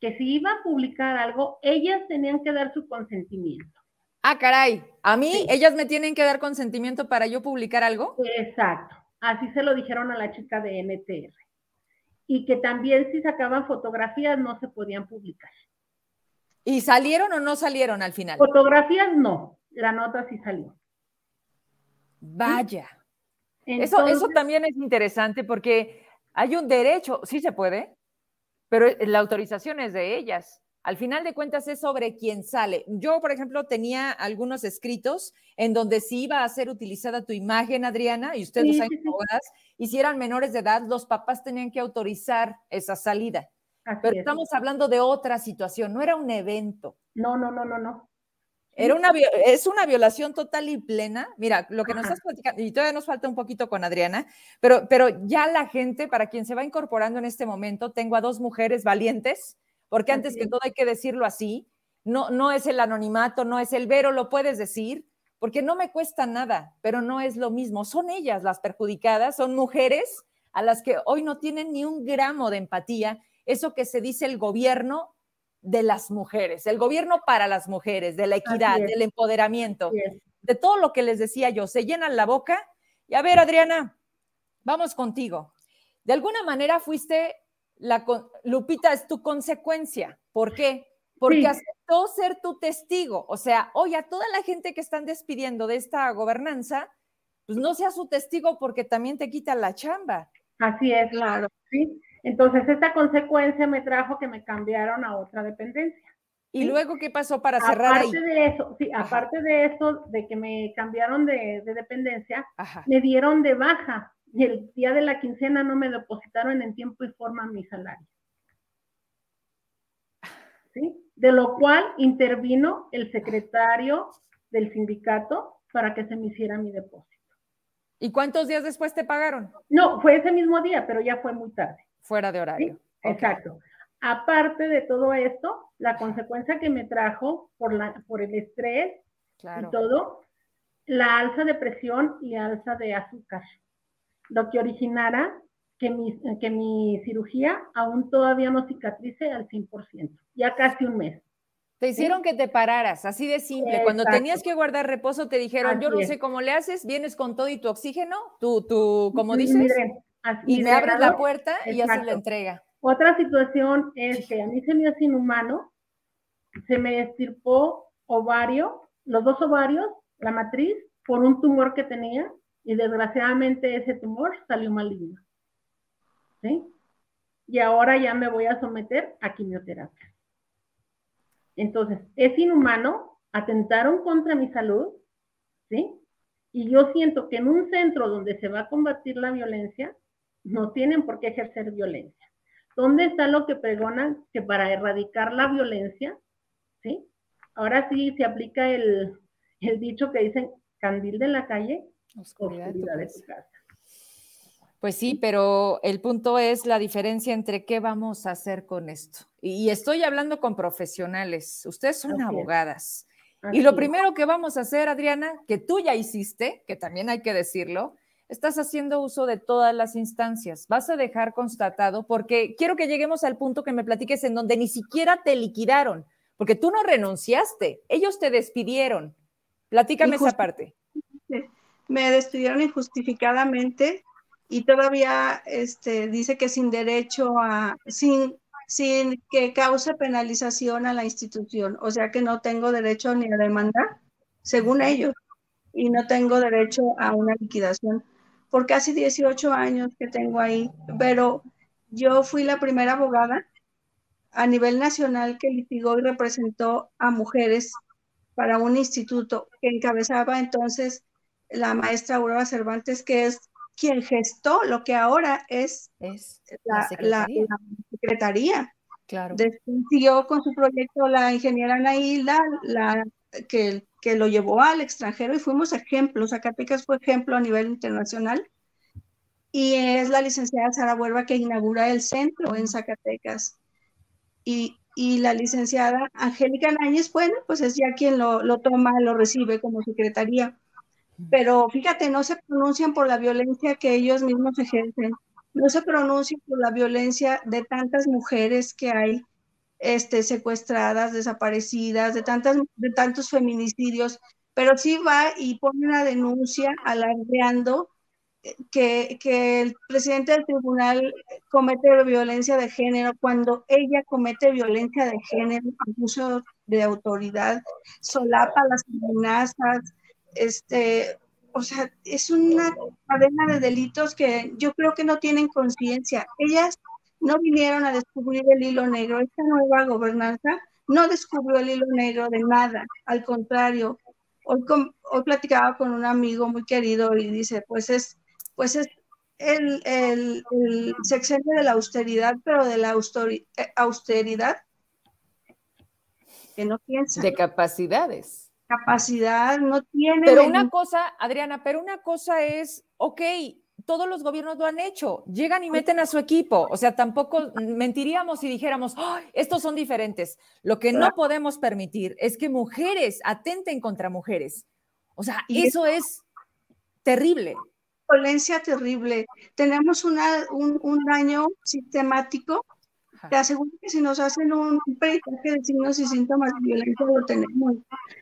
que si iba a publicar algo, ellas tenían que dar su consentimiento. Ah, caray, a mí ellas me tienen que dar consentimiento para yo publicar algo. Exacto, así se lo dijeron a la chica de NTR. Y que también si sacaban fotografías no se podían publicar. ¿Y salieron o no salieron al final? Fotografías no, la nota sí salió. Vaya eso, eso también es interesante porque hay un derecho, sí se puede, pero la autorización es de ellas. Al final de cuentas es sobre quién sale. Yo, por ejemplo, tenía algunos escritos en donde si iba a ser utilizada tu imagen, Adriana, y ustedes saben y si eran menores de edad, los papás tenían que autorizar esa salida. Pero estamos hablando de otra situación, no era un evento. No, no, no, no, no. Era una, es una violación total y plena. Mira, lo que nos estás platicando, y todavía nos falta un poquito con Adriana, pero, pero ya la gente, para quien se va incorporando en este momento, tengo a dos mujeres valientes, porque antes que todo hay que decirlo así, no, no es el anonimato, no es el vero, lo puedes decir, porque no me cuesta nada, pero no es lo mismo. Son ellas las perjudicadas, son mujeres a las que hoy no tienen ni un gramo de empatía. Eso que se dice el gobierno de las mujeres, el gobierno para las mujeres, de la equidad, del empoderamiento, de todo lo que les decía yo, se llenan la boca. Y a ver, Adriana, vamos contigo. De alguna manera fuiste la Lupita es tu consecuencia. ¿Por qué? Porque aceptó ser tu testigo. O sea, oye, a toda la gente que están despidiendo de esta gobernanza, pues no sea su testigo porque también te quita la chamba. Así es, claro. Sí. Entonces, esta consecuencia me trajo que me cambiaron a otra dependencia. ¿Y luego qué pasó para cerrar aparte de eso, sí, aparte de eso, de que me cambiaron de, dependencia, me dieron de baja y el día de la quincena no me depositaron en tiempo y forma mi salario. ¿Sí? De lo cual intervino el secretario del sindicato para que se me hiciera mi depósito. ¿Y cuántos días después te pagaron? No, fue ese mismo día, pero ya fue muy tarde. Fuera de horario. Exacto. Aparte de todo esto, la consecuencia que me trajo por, la, por el estrés y todo, la alza de presión y alza de azúcar, lo que originara que mi, que mi cirugía aún todavía no cicatrice al 100%, ya casi un mes. Te hicieron que te pararas, así de simple. Cuando tenías que guardar reposo, te dijeron, yo no sé cómo le haces, vienes con todo y tu oxígeno, tú, tú, como dices, y me abres la puerta y haces la entrega. Otra situación es que a mí se me hace inhumano, se me estirpó ovario, los dos ovarios, la matriz, por un tumor que tenía, y desgraciadamente ese tumor salió maligno. ¿Sí? Y ahora ya me voy a someter a quimioterapia. Entonces, es inhumano, atentaron contra mi salud, ¿sí? Y yo siento que en un centro donde se va a combatir la violencia, no tienen por qué ejercer violencia. ¿Dónde está lo que pregonan que para erradicar la violencia, ¿sí? Ahora sí se aplica el, dicho que dicen candil de la calle, oscuridad, de tu casa. Pues sí, pero el punto es la diferencia entre qué vamos a hacer con esto. Y estoy hablando con profesionales, ustedes son abogadas. y lo primero que vamos a hacer, Adriana, que tú ya hiciste, que también hay que decirlo, estás haciendo uso de todas las instancias. Vas a dejar constatado, porque quiero que lleguemos al punto que me platiques en donde ni siquiera te liquidaron, porque tú no renunciaste, ellos te despidieron. Platícame esa parte. Me despidieron injustificadamente y todavía este, dice que sin derecho a, sin, sin que cause penalización a la institución, o sea que no tengo derecho ni a demandar, según ellos, y no tengo derecho a una liquidación. Por casi 18 años que tengo ahí, pero yo fui la primera abogada a nivel nacional que litigó y representó a mujeres para un instituto que encabezaba entonces la maestra Aurora Cervantes, que es quien gestó lo que ahora es, la, secretaría. Claro. siguió con su proyecto la ingeniera Naila, la, que, que lo llevó al extranjero y fuimos ejemplos. Zacatecas fue ejemplo a nivel internacional. Y es la licenciada Sara Huerva que inaugura el centro en Zacatecas. Y, y la licenciada Angélica Náñez, bueno, pues es ya quien lo, lo toma, lo recibe como secretaría pero fíjate, no se pronuncian por la violencia que ellos mismos ejercen, no se pronuncian por la violencia de tantas mujeres que hay este, secuestradas, desaparecidas, de, tantas, de tantos feminicidios, pero sí va y pone una denuncia alardeando que, que, el presidente del tribunal comete violencia de género cuando ella comete violencia de género, abuso de autoridad, solapa las amenazas, este, o sea, es una cadena de delitos que yo creo que no tienen conciencia. Ellas no vinieron a descubrir el hilo negro. Esta nueva gobernanza no descubrió el hilo negro de nada. Al contrario, hoy, hoy platicaba con un amigo muy querido y dice, pues es, pues es el, el, el sexenio de la austeridad, pero de la eh, austeridad que no piensa. De capacidades capacidad, no tiene. Pero una cosa, Adriana, pero una cosa es, ok, todos los gobiernos lo han hecho, llegan y meten a su equipo, o sea, tampoco mentiríamos si dijéramos, estos son diferentes. Lo que no podemos permitir es que mujeres atenten contra mujeres. O sea, eso es terrible. Violencia terrible. Tenemos una, un, un daño sistemático te aseguro que si nos hacen un peritaje de signos y síntomas de violencia lo tenemos.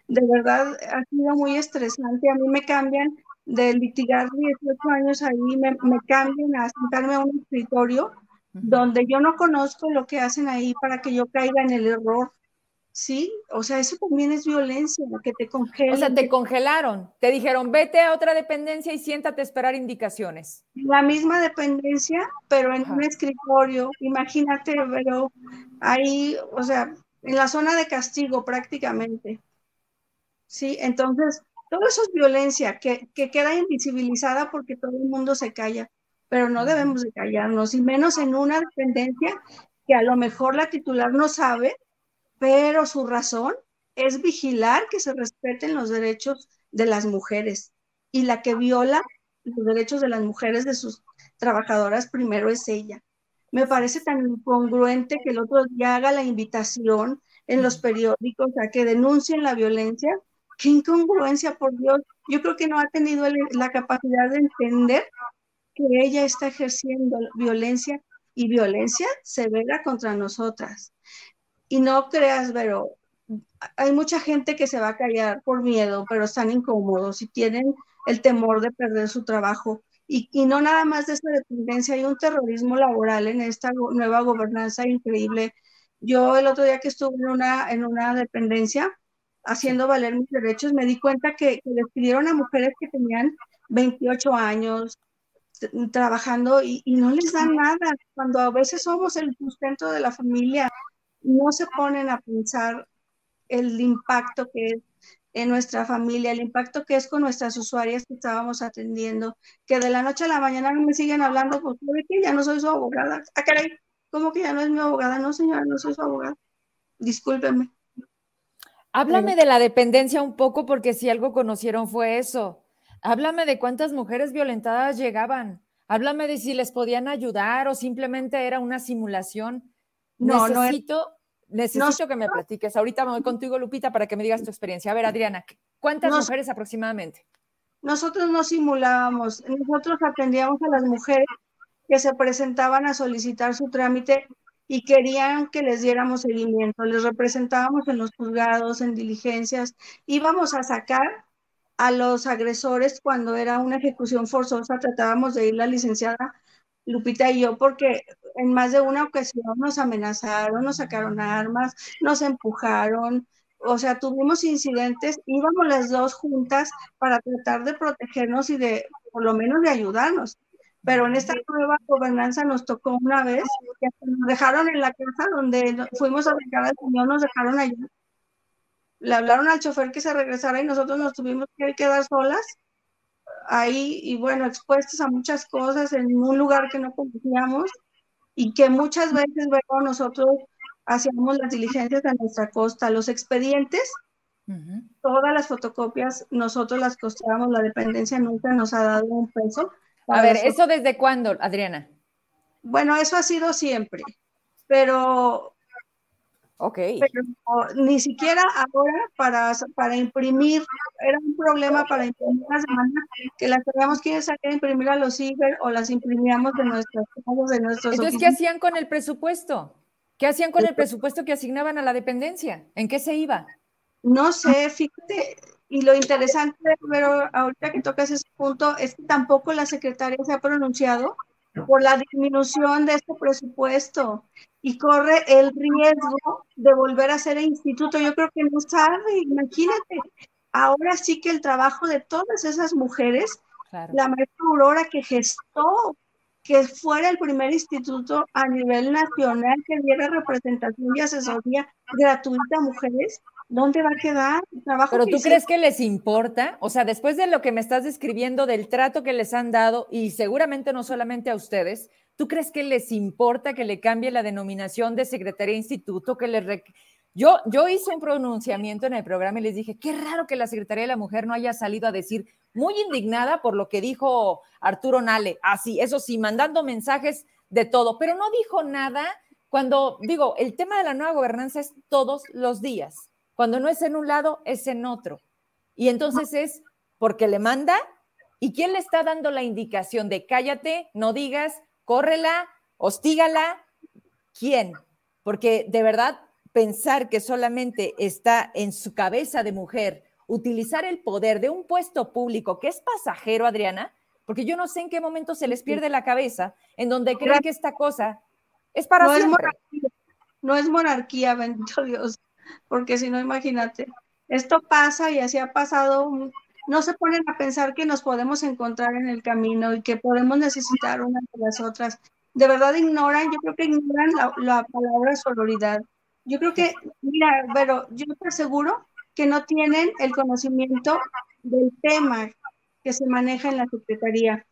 De verdad, ha sido muy estresante. A mí me cambian de litigar 18 años ahí, me, me cambian a sentarme a un escritorio donde yo no conozco lo que hacen ahí para que yo caiga en el error. Sí, o sea, eso también es violencia, que te congelan. O sea, te congelaron, te dijeron, vete a otra dependencia y siéntate a esperar indicaciones. La misma dependencia, pero en un escritorio, imagínate, pero ahí, o sea, en la zona de castigo prácticamente. Sí, entonces, todo eso es violencia que, que queda invisibilizada porque todo el mundo se calla, pero no debemos de callarnos, y menos en una dependencia que a lo mejor la titular no sabe pero su razón es vigilar que se respeten los derechos de las mujeres y la que viola los derechos de las mujeres de sus trabajadoras primero es ella. Me parece tan incongruente que el otro día haga la invitación en los periódicos a que denuncien la violencia. Qué incongruencia, por Dios. Yo creo que no ha tenido la capacidad de entender que ella está ejerciendo violencia y violencia severa contra nosotras. Y no creas, pero hay mucha gente que se va a callar por miedo, pero están incómodos y tienen el temor de perder su trabajo. Y, y, no nada más de esta dependencia, hay un terrorismo laboral en esta nueva gobernanza increíble. Yo el otro día que estuve en una, en una dependencia haciendo valer mis derechos, me di cuenta que, que despidieron a mujeres que tenían 28 años trabajando y, y no les dan nada. Cuando a veces somos el sustento de la familia, no se ponen a pensar el impacto que es en nuestra familia, el impacto que es con nuestras usuarias que estábamos atendiendo, que de la noche a la mañana me siguen hablando, pues que ya no soy su abogada. Ah, caray, ¿cómo que ya no es mi abogada? No, señora, no soy su abogada. Discúlpeme. Háblame de la dependencia un poco, porque si algo conocieron fue eso. Háblame de cuántas mujeres violentadas llegaban. Háblame de si les podían ayudar o simplemente era una simulación. No, necesito, necesito que me platiques. Ahorita me voy contigo, Lupita, para que me digas tu experiencia. A ver, Adriana, ¿cuántas mujeres aproximadamente? Nosotros no simulábamos, nosotros atendíamos a las mujeres que se presentaban a solicitar su trámite y querían que les diéramos seguimiento. Les representábamos en los juzgados, en diligencias, íbamos a sacar a los agresores cuando era una ejecución forzosa, tratábamos de ir la licenciada Lupita y yo, porque en más de una ocasión nos amenazaron, nos sacaron armas, nos empujaron, o sea, tuvimos incidentes, íbamos las dos juntas para tratar de protegernos y de, por lo menos, de ayudarnos. Pero en esta nueva gobernanza nos tocó una vez que nos dejaron en la casa donde fuimos a dejar al Señor, nos dejaron allá. Le hablaron al chofer que se regresara y nosotros nos tuvimos que quedar solas ahí y bueno, expuestos a muchas cosas en un lugar que no conocíamos y que muchas veces bueno, nosotros hacíamos las diligencias a nuestra costa, los expedientes, todas las fotocopias, nosotros las costeábamos, la dependencia nunca nos ha dado un peso. A ver, ¿eso desde cuándo, Adriana? Bueno, eso ha sido siempre, pero Ok. Pero ni siquiera ahora para, para imprimir, era un problema para imprimir las demandas, que las teníamos que sacar a imprimir a los ciber o las imprimíamos de nuestros de nuestros Entonces, ¿qué hacían con el presupuesto? ¿Qué hacían con el presupuesto que asignaban a la dependencia? ¿En qué se iba? No sé, fíjate, y lo interesante, pero ahorita que tocas ese punto, es que tampoco la secretaria se ha pronunciado por la disminución de este presupuesto y corre el riesgo de volver a ser instituto. Yo creo que no sabe, imagínate, ahora sí que el trabajo de todas esas mujeres, la maestra Aurora que gestó que fuera el primer instituto a nivel nacional que diera representación y asesoría gratuita a mujeres, ¿dónde va a quedar el trabajo? Pero tú crees que les importa, o sea, después de lo que me estás describiendo del trato que les han dado y seguramente no solamente a ustedes, ¿Tú crees que les importa que le cambie la denominación de Secretaría de Instituto? Que le yo, yo hice un pronunciamiento en el programa y les dije, qué raro que la Secretaría de la Mujer no haya salido a decir, muy indignada por lo que dijo Arturo Nale, así, eso sí, mandando mensajes de todo, pero no dijo nada cuando, digo, el tema de la nueva gobernanza es todos los días. Cuando no es en un lado, es en otro. Y entonces es porque le manda y quién le está dando la indicación de cállate, no digas, córrela, hostígala. ¿Quién? Porque de verdad pensar que solamente está en su cabeza de mujer utilizar el poder de un puesto público que es pasajero, Adriana, porque yo no sé en qué momento se les pierde la cabeza en donde creen que esta cosa es para no siempre. Es monarquía, no es monarquía, bendito Dios, porque si no, imagínate, esto pasa y así ha pasado no se ponen a pensar que nos podemos encontrar en el camino y que podemos necesitar unas de las otras. De verdad ignoran, yo creo que ignoran la, palabra sororidad. Yo creo que, mira, pero yo te aseguro que no tienen el conocimiento del tema que se maneja en la Secretaría.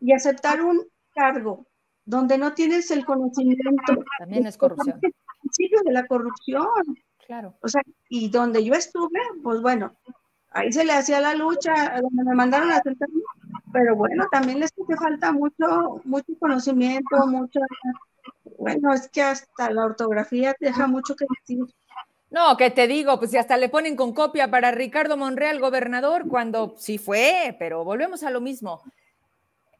Y aceptar un cargo donde no tienes el conocimiento. También es corrupción. de la corrupción. Claro. O sea, y donde yo estuve, pues bueno, ahí se le hacía la lucha, donde me mandaron a sentarme, pero bueno, también les hace falta mucho, mucho conocimiento, mucho, bueno, es que hasta la ortografía deja mucho que decir. No, que te digo, pues si hasta le ponen con copia para Ricardo Monreal, gobernador, cuando sí fue, pero volvemos a lo mismo.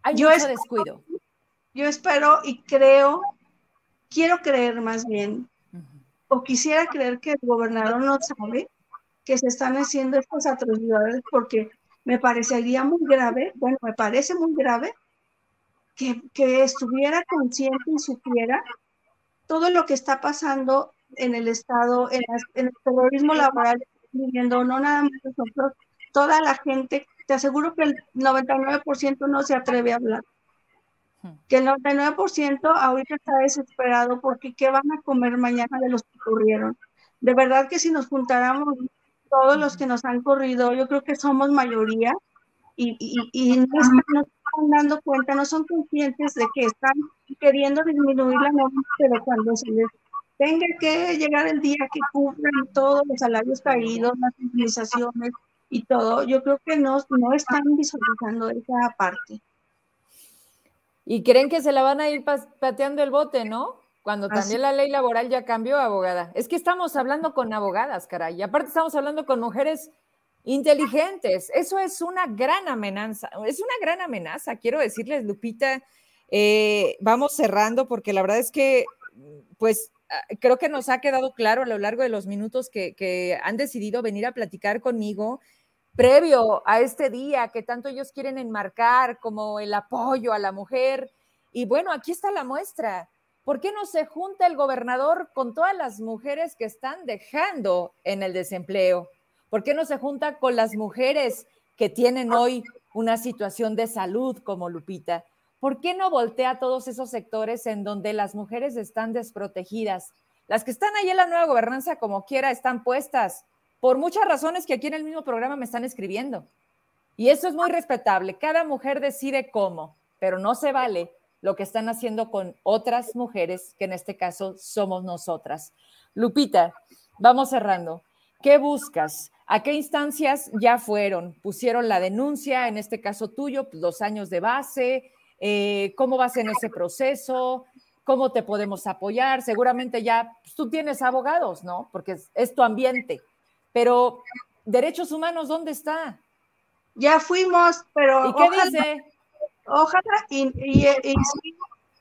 Hay yo mucho descuido. Yo espero y creo, quiero creer más bien, o quisiera creer que el gobernador no sabe que se están haciendo estas atrocidades porque me parecería muy grave, bueno, me parece muy grave que, que estuviera consciente y supiera todo lo que está pasando en el Estado, en, en el terrorismo laboral, viviendo, no nada más nosotros, toda la gente, te aseguro que el 99% no se atreve a hablar. Que el 99% ahorita está desesperado porque qué van a comer mañana de los que corrieron. De verdad que si nos juntáramos todos los que nos han corrido, yo creo que somos mayoría y, y, no, están, dando cuenta, no son conscientes de que están queriendo disminuir la norma, pero cuando se les tenga que llegar el día que cumplan todos los salarios caídos, las utilizaciones y todo, yo creo que no, no están visualizando esa parte. Y creen que se la van a ir pateando el bote, ¿no? Cuando también la ley laboral ya cambió, abogada. Es que estamos hablando con abogadas, caray. Y aparte estamos hablando con mujeres inteligentes. Eso es una gran amenaza. Es una gran amenaza. Quiero decirles, Lupita, eh, vamos cerrando porque la verdad es que, pues, ah, creo que nos ha quedado claro a lo largo de los minutos que, que han decidido venir a platicar conmigo previo a este día que tanto ellos quieren enmarcar como el apoyo a la mujer. Y bueno, aquí está la muestra ¿Por qué no se junta el gobernador con todas las mujeres que están dejando en el desempleo? ¿Por qué no se junta con las mujeres que tienen hoy una situación de salud como Lupita? ¿Por qué no voltea todos esos sectores en donde las mujeres están desprotegidas? Las que están ahí en la nueva gobernanza, como quiera, están puestas por muchas razones que aquí en el mismo programa me están escribiendo. Y eso es muy respetable. Cada mujer decide cómo, pero no se vale lo que están haciendo con otras mujeres, que en este caso somos nosotras. Lupita, vamos cerrando. ¿Qué buscas? ¿A qué instancias ya fueron? ¿Pusieron la denuncia, en este caso tuyo, pues, dos años de base? Eh, ¿Cómo vas en ese proceso? ¿Cómo te podemos apoyar? Seguramente ya pues, tú tienes abogados, ¿no? Porque es, tu ambiente. Pero, ¿derechos humanos dónde está? Ya fuimos, pero... ¿Y qué dice? ojalá y,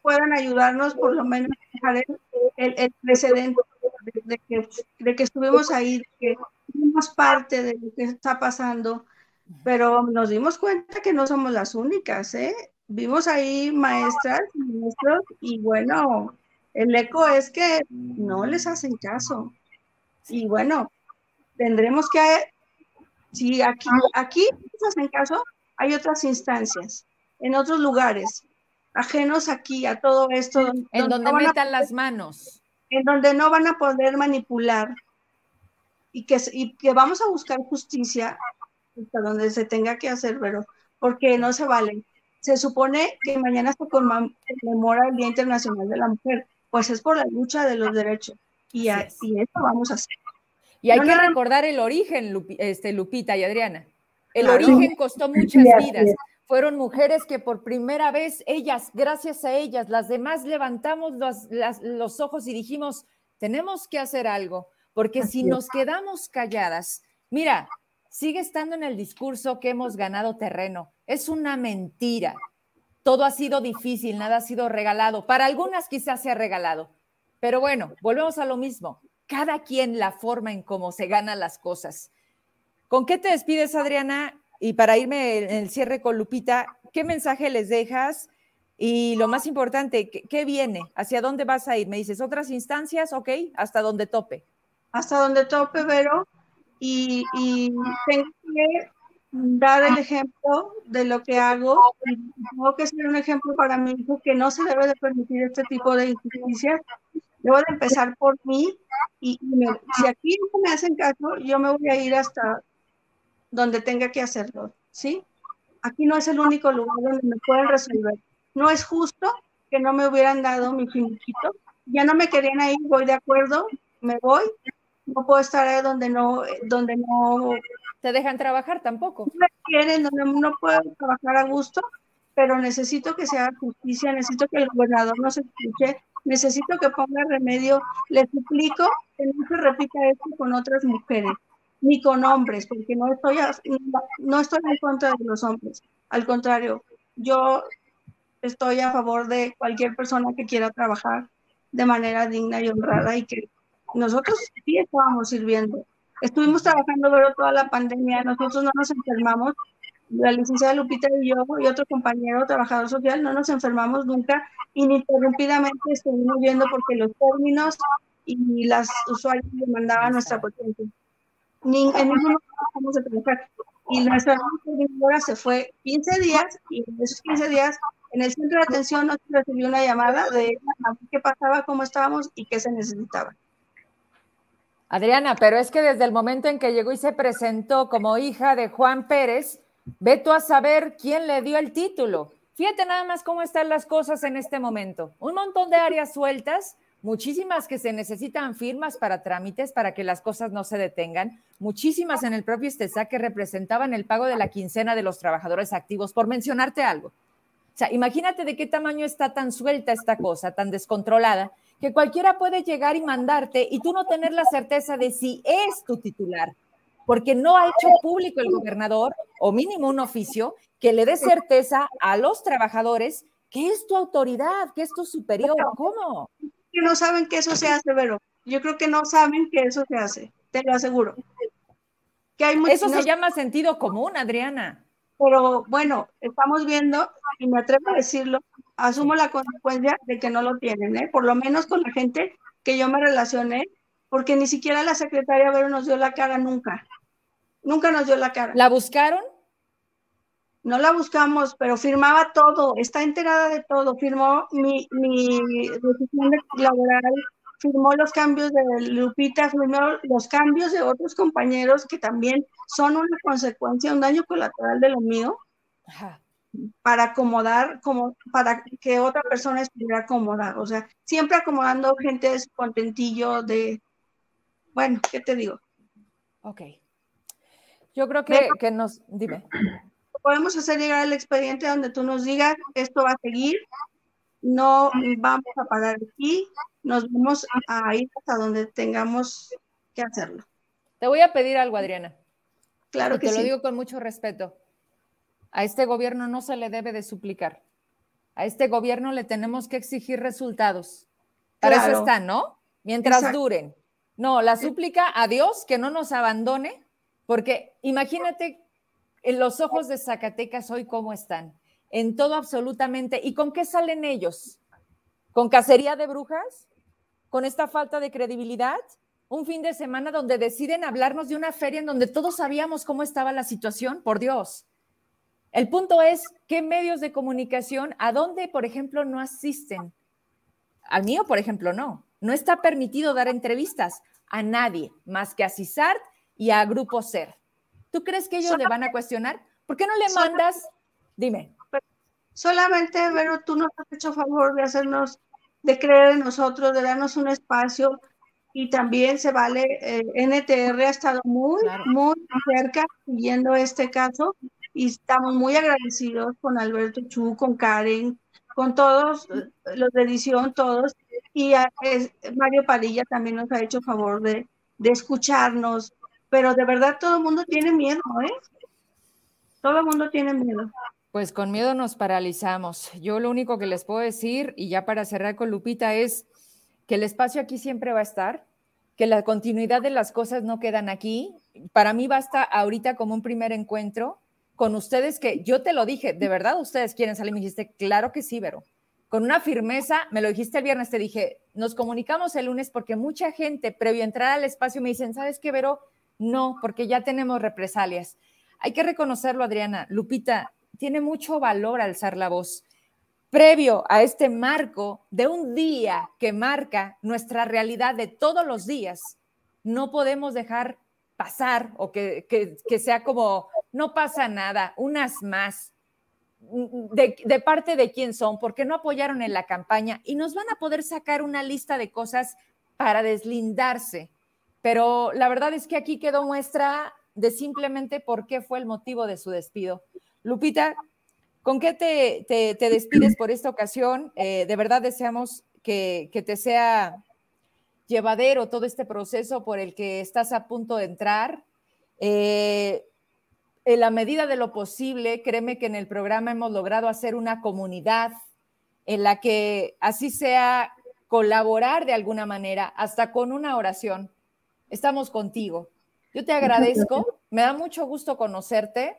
puedan ayudarnos por lo menos a dejar el, el, precedente de, que, de, que, estuvimos ahí, de que fuimos parte de lo que está pasando, pero nos dimos cuenta que no somos las únicas, ¿eh? Vimos ahí maestras, maestros, y bueno, el eco es que no les hacen caso. Y bueno, tendremos que, si aquí, aquí hacen caso, hay otras instancias en otros lugares, ajenos aquí a todo esto. En donde, metan las manos. En donde no van a poder manipular y que, y que vamos a buscar justicia hasta donde se tenga que hacer, pero porque no se vale. Se supone que mañana se conmemora el Día Internacional de la Mujer, pues es por la lucha de los derechos y, y eso vamos a hacer. Y hay que recordar el origen, este, Lupita y Adriana. El origen costó muchas vidas fueron mujeres que por primera vez ellas, gracias a ellas, las demás levantamos los, ojos y dijimos, tenemos que hacer algo, porque si nos quedamos calladas, mira, sigue estando en el discurso que hemos ganado terreno. Es una mentira. Todo ha sido difícil, nada ha sido regalado. Para algunas quizás se ha regalado. Pero bueno, volvemos a lo mismo. Cada quien la forma en cómo se ganan las cosas. ¿Con qué te despides, Adriana? Y para irme en el cierre con Lupita, ¿qué mensaje les dejas? Y lo más importante, ¿qué, viene? ¿Hacia dónde vas a ir? Me dices, otras instancias, ok, hasta donde tope. Hasta donde tope, Vero. Y, y tengo que dar el ejemplo de lo que hago. tengo que ser un ejemplo para mi hijo que no se debe de permitir este tipo de injusticias. Debo de empezar por mí y, si aquí no me hacen caso, yo me voy a ir hasta donde tenga que hacerlo, ¿sí? Aquí no es el único lugar donde me pueden resolver. No es justo que no me hubieran dado mi finiquito. Ya no me querían ahí, voy de acuerdo, me voy. No puedo estar ahí donde no, donde no. Te dejan trabajar tampoco. No me quieren, donde no puedo trabajar a gusto, pero necesito que se haga justicia, necesito que el gobernador nos escuche, necesito que ponga remedio. Le suplico que no se repita esto con otras mujeres ni con hombres, porque no estoy, no estoy en contra de los hombres. Al contrario, yo estoy a favor de cualquier persona que quiera trabajar de manera digna y honrada y que nosotros sí estábamos sirviendo. Estuvimos trabajando toda la pandemia, nosotros no nos enfermamos, la licenciada Lupita y yo y otro compañero trabajador social no nos enfermamos nunca ininterrumpidamente estuvimos viendo porque los términos y las usuarios demandaban nuestra potencia. Ni, en ningún momento de trabajar. Y nuestra coordinadora se fue 15 días y en esos 15 días en el centro de atención nos recibió una llamada de qué pasaba, cómo estábamos y qué se necesitaba. Adriana, pero es que desde el momento en que llegó y se presentó como hija de Juan Pérez, ve tú a saber quién le dio el título. Fíjate nada más cómo están las cosas en este momento. Un montón de áreas sueltas, muchísimas que se necesitan firmas para trámites para que las cosas no se detengan, muchísimas en el propio Estesa que representaban el pago de la quincena de los trabajadores activos, por mencionarte algo. O sea, imagínate de qué tamaño está tan suelta esta cosa, tan descontrolada, que cualquiera puede llegar y mandarte y tú no tener la certeza de si es tu titular, porque no ha hecho público el gobernador, o mínimo un oficio, que le dé certeza a los trabajadores que es tu autoridad, que es tu superior. ¿Cómo? Que no saben que eso se hace, Vero. Yo creo que no saben que eso se hace, te lo aseguro. Que hay eso se llama sentido común, Adriana. Pero bueno, estamos viendo, y me atrevo a decirlo, asumo la consecuencia de que no lo tienen, ¿eh? por lo menos con la gente que yo me relacioné, porque ni siquiera la secretaria Vero nos dio la cara nunca. Nunca nos dio la cara. ¿La buscaron? no la buscamos, pero firmaba todo, está enterada de todo, firmó mi, mi decisión laboral, firmó los cambios de Lupita, firmó los cambios de otros compañeros que también son una consecuencia, un daño colateral de lo mío, para acomodar, como para que otra persona estuviera acomodada, o sea, siempre acomodando gente de su contentillo, de, bueno, ¿qué te digo? Ok. Yo creo que, que nos, dime podemos hacer llegar el expediente donde tú nos digas, esto va a seguir, no vamos a parar aquí, nos vamos a ir hasta donde tengamos que hacerlo. Te voy a pedir algo, Adriana. Claro que te lo digo con mucho respeto. A este gobierno no se le debe de suplicar. A este gobierno le tenemos que exigir resultados. Para eso están, ¿no? Mientras duren. No, la súplica a Dios que no nos abandone, porque imagínate en los ojos de Zacatecas hoy cómo están, en todo absolutamente. ¿Y con qué salen ellos? ¿Con cacería de brujas? ¿Con esta falta de credibilidad? Un fin de semana donde deciden hablarnos de una feria en donde todos sabíamos cómo estaba la situación, por Dios. El punto es, ¿qué medios de comunicación, a dónde, por ejemplo, no asisten? Al mío, por ejemplo, no. No está permitido dar entrevistas a nadie más que a CISART y a Grupo SER. ¿Tú crees que ellos le van a cuestionar? ¿Por qué no le mandas? Dime. Solamente, pero tú nos has hecho favor de hacernos, de creer en nosotros, de darnos un espacio y también se vale, eh, NTR ha estado muy, muy cerca siguiendo este caso y estamos muy agradecidos con Alberto Chu, con Karen, con todos los de edición, todos. Y Mario Padilla también nos ha hecho favor de, de escucharnos, pero de verdad todo el mundo tiene miedo, ¿eh? Todo el mundo tiene miedo. Pues con miedo nos paralizamos. Yo lo único que les puedo decir, y ya para cerrar con Lupita, es que el espacio aquí siempre va a estar, que la continuidad de las cosas no quedan aquí. Para mí basta ahorita como un primer encuentro con ustedes, que yo te lo dije, de verdad ustedes quieren salir, me dijiste, claro que sí, Vero. Con una firmeza, me lo dijiste el viernes, te dije, nos comunicamos el lunes porque mucha gente, previo a entrar al espacio, me dicen, ¿sabes qué, Vero? No, porque ya tenemos represalias. Hay que reconocerlo, Adriana. Lupita, tiene mucho valor alzar la voz. Previo a este marco de un día que marca nuestra realidad de todos los días, no podemos dejar pasar o que, sea como, no pasa nada, unas más. De, de, parte de quién son, porque no apoyaron en la campaña y nos van a poder sacar una lista de cosas para deslindarse pero la verdad es que aquí quedó muestra de simplemente por qué fue el motivo de su despido. Lupita, ¿con qué te, despides por esta ocasión? Eh, de verdad deseamos que, te sea llevadero todo este proceso por el que estás a punto de entrar. Eh, en la medida de lo posible, créeme que en el programa hemos logrado hacer una comunidad en la que así sea colaborar de alguna manera, hasta con una oración, estamos contigo. Yo te agradezco, me da mucho gusto conocerte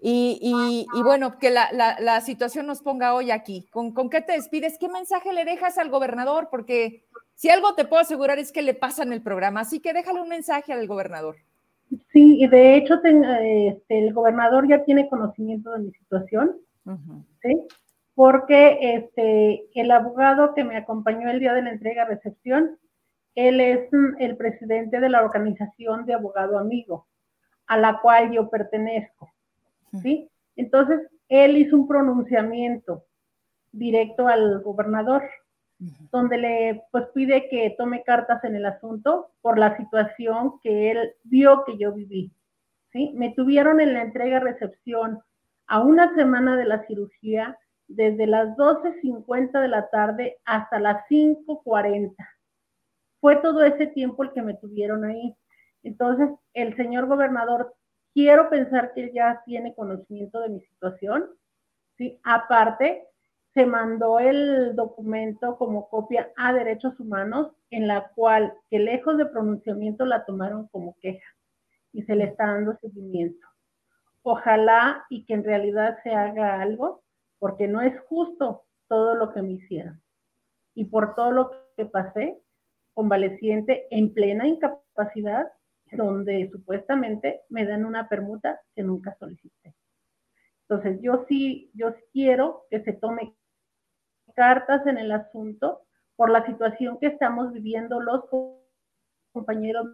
y, bueno, que la, situación nos ponga hoy aquí. ¿Con, ¿Con qué te despides? ¿Qué mensaje le dejas al gobernador? Porque si algo te puedo asegurar es que le pasan el programa, así que déjale un mensaje al gobernador. Sí, y de hecho este, el gobernador ya tiene conocimiento de mi situación, ¿sí? Porque este, el abogado que me acompañó el día de la entrega-recepción, él es mm, el presidente de la organización de abogado amigo, a la cual yo pertenezco, ¿sí? Entonces, él hizo un pronunciamiento directo al gobernador, donde le pues pide que tome cartas en el asunto por la situación que él vio que yo viví. ¿sí? Me tuvieron en la entrega-recepción a una semana de la cirugía, desde las 12.50 de la tarde hasta las 5.40. Fue todo ese tiempo el que me tuvieron ahí. Entonces, el señor gobernador, quiero pensar que él ya tiene conocimiento de mi situación. ¿sí? Aparte, se mandó el documento como copia a derechos humanos, en la cual, que lejos de pronunciamiento, la tomaron como queja y se le está dando seguimiento. Ojalá y que en realidad se haga algo, porque no es justo todo lo que me hicieron. Y por todo lo que pasé, convaleciente en plena incapacidad, donde supuestamente me dan una permuta que nunca solicité. Entonces, yo sí, yo quiero que se tome cartas en el asunto por la situación que estamos viviendo los compañeros,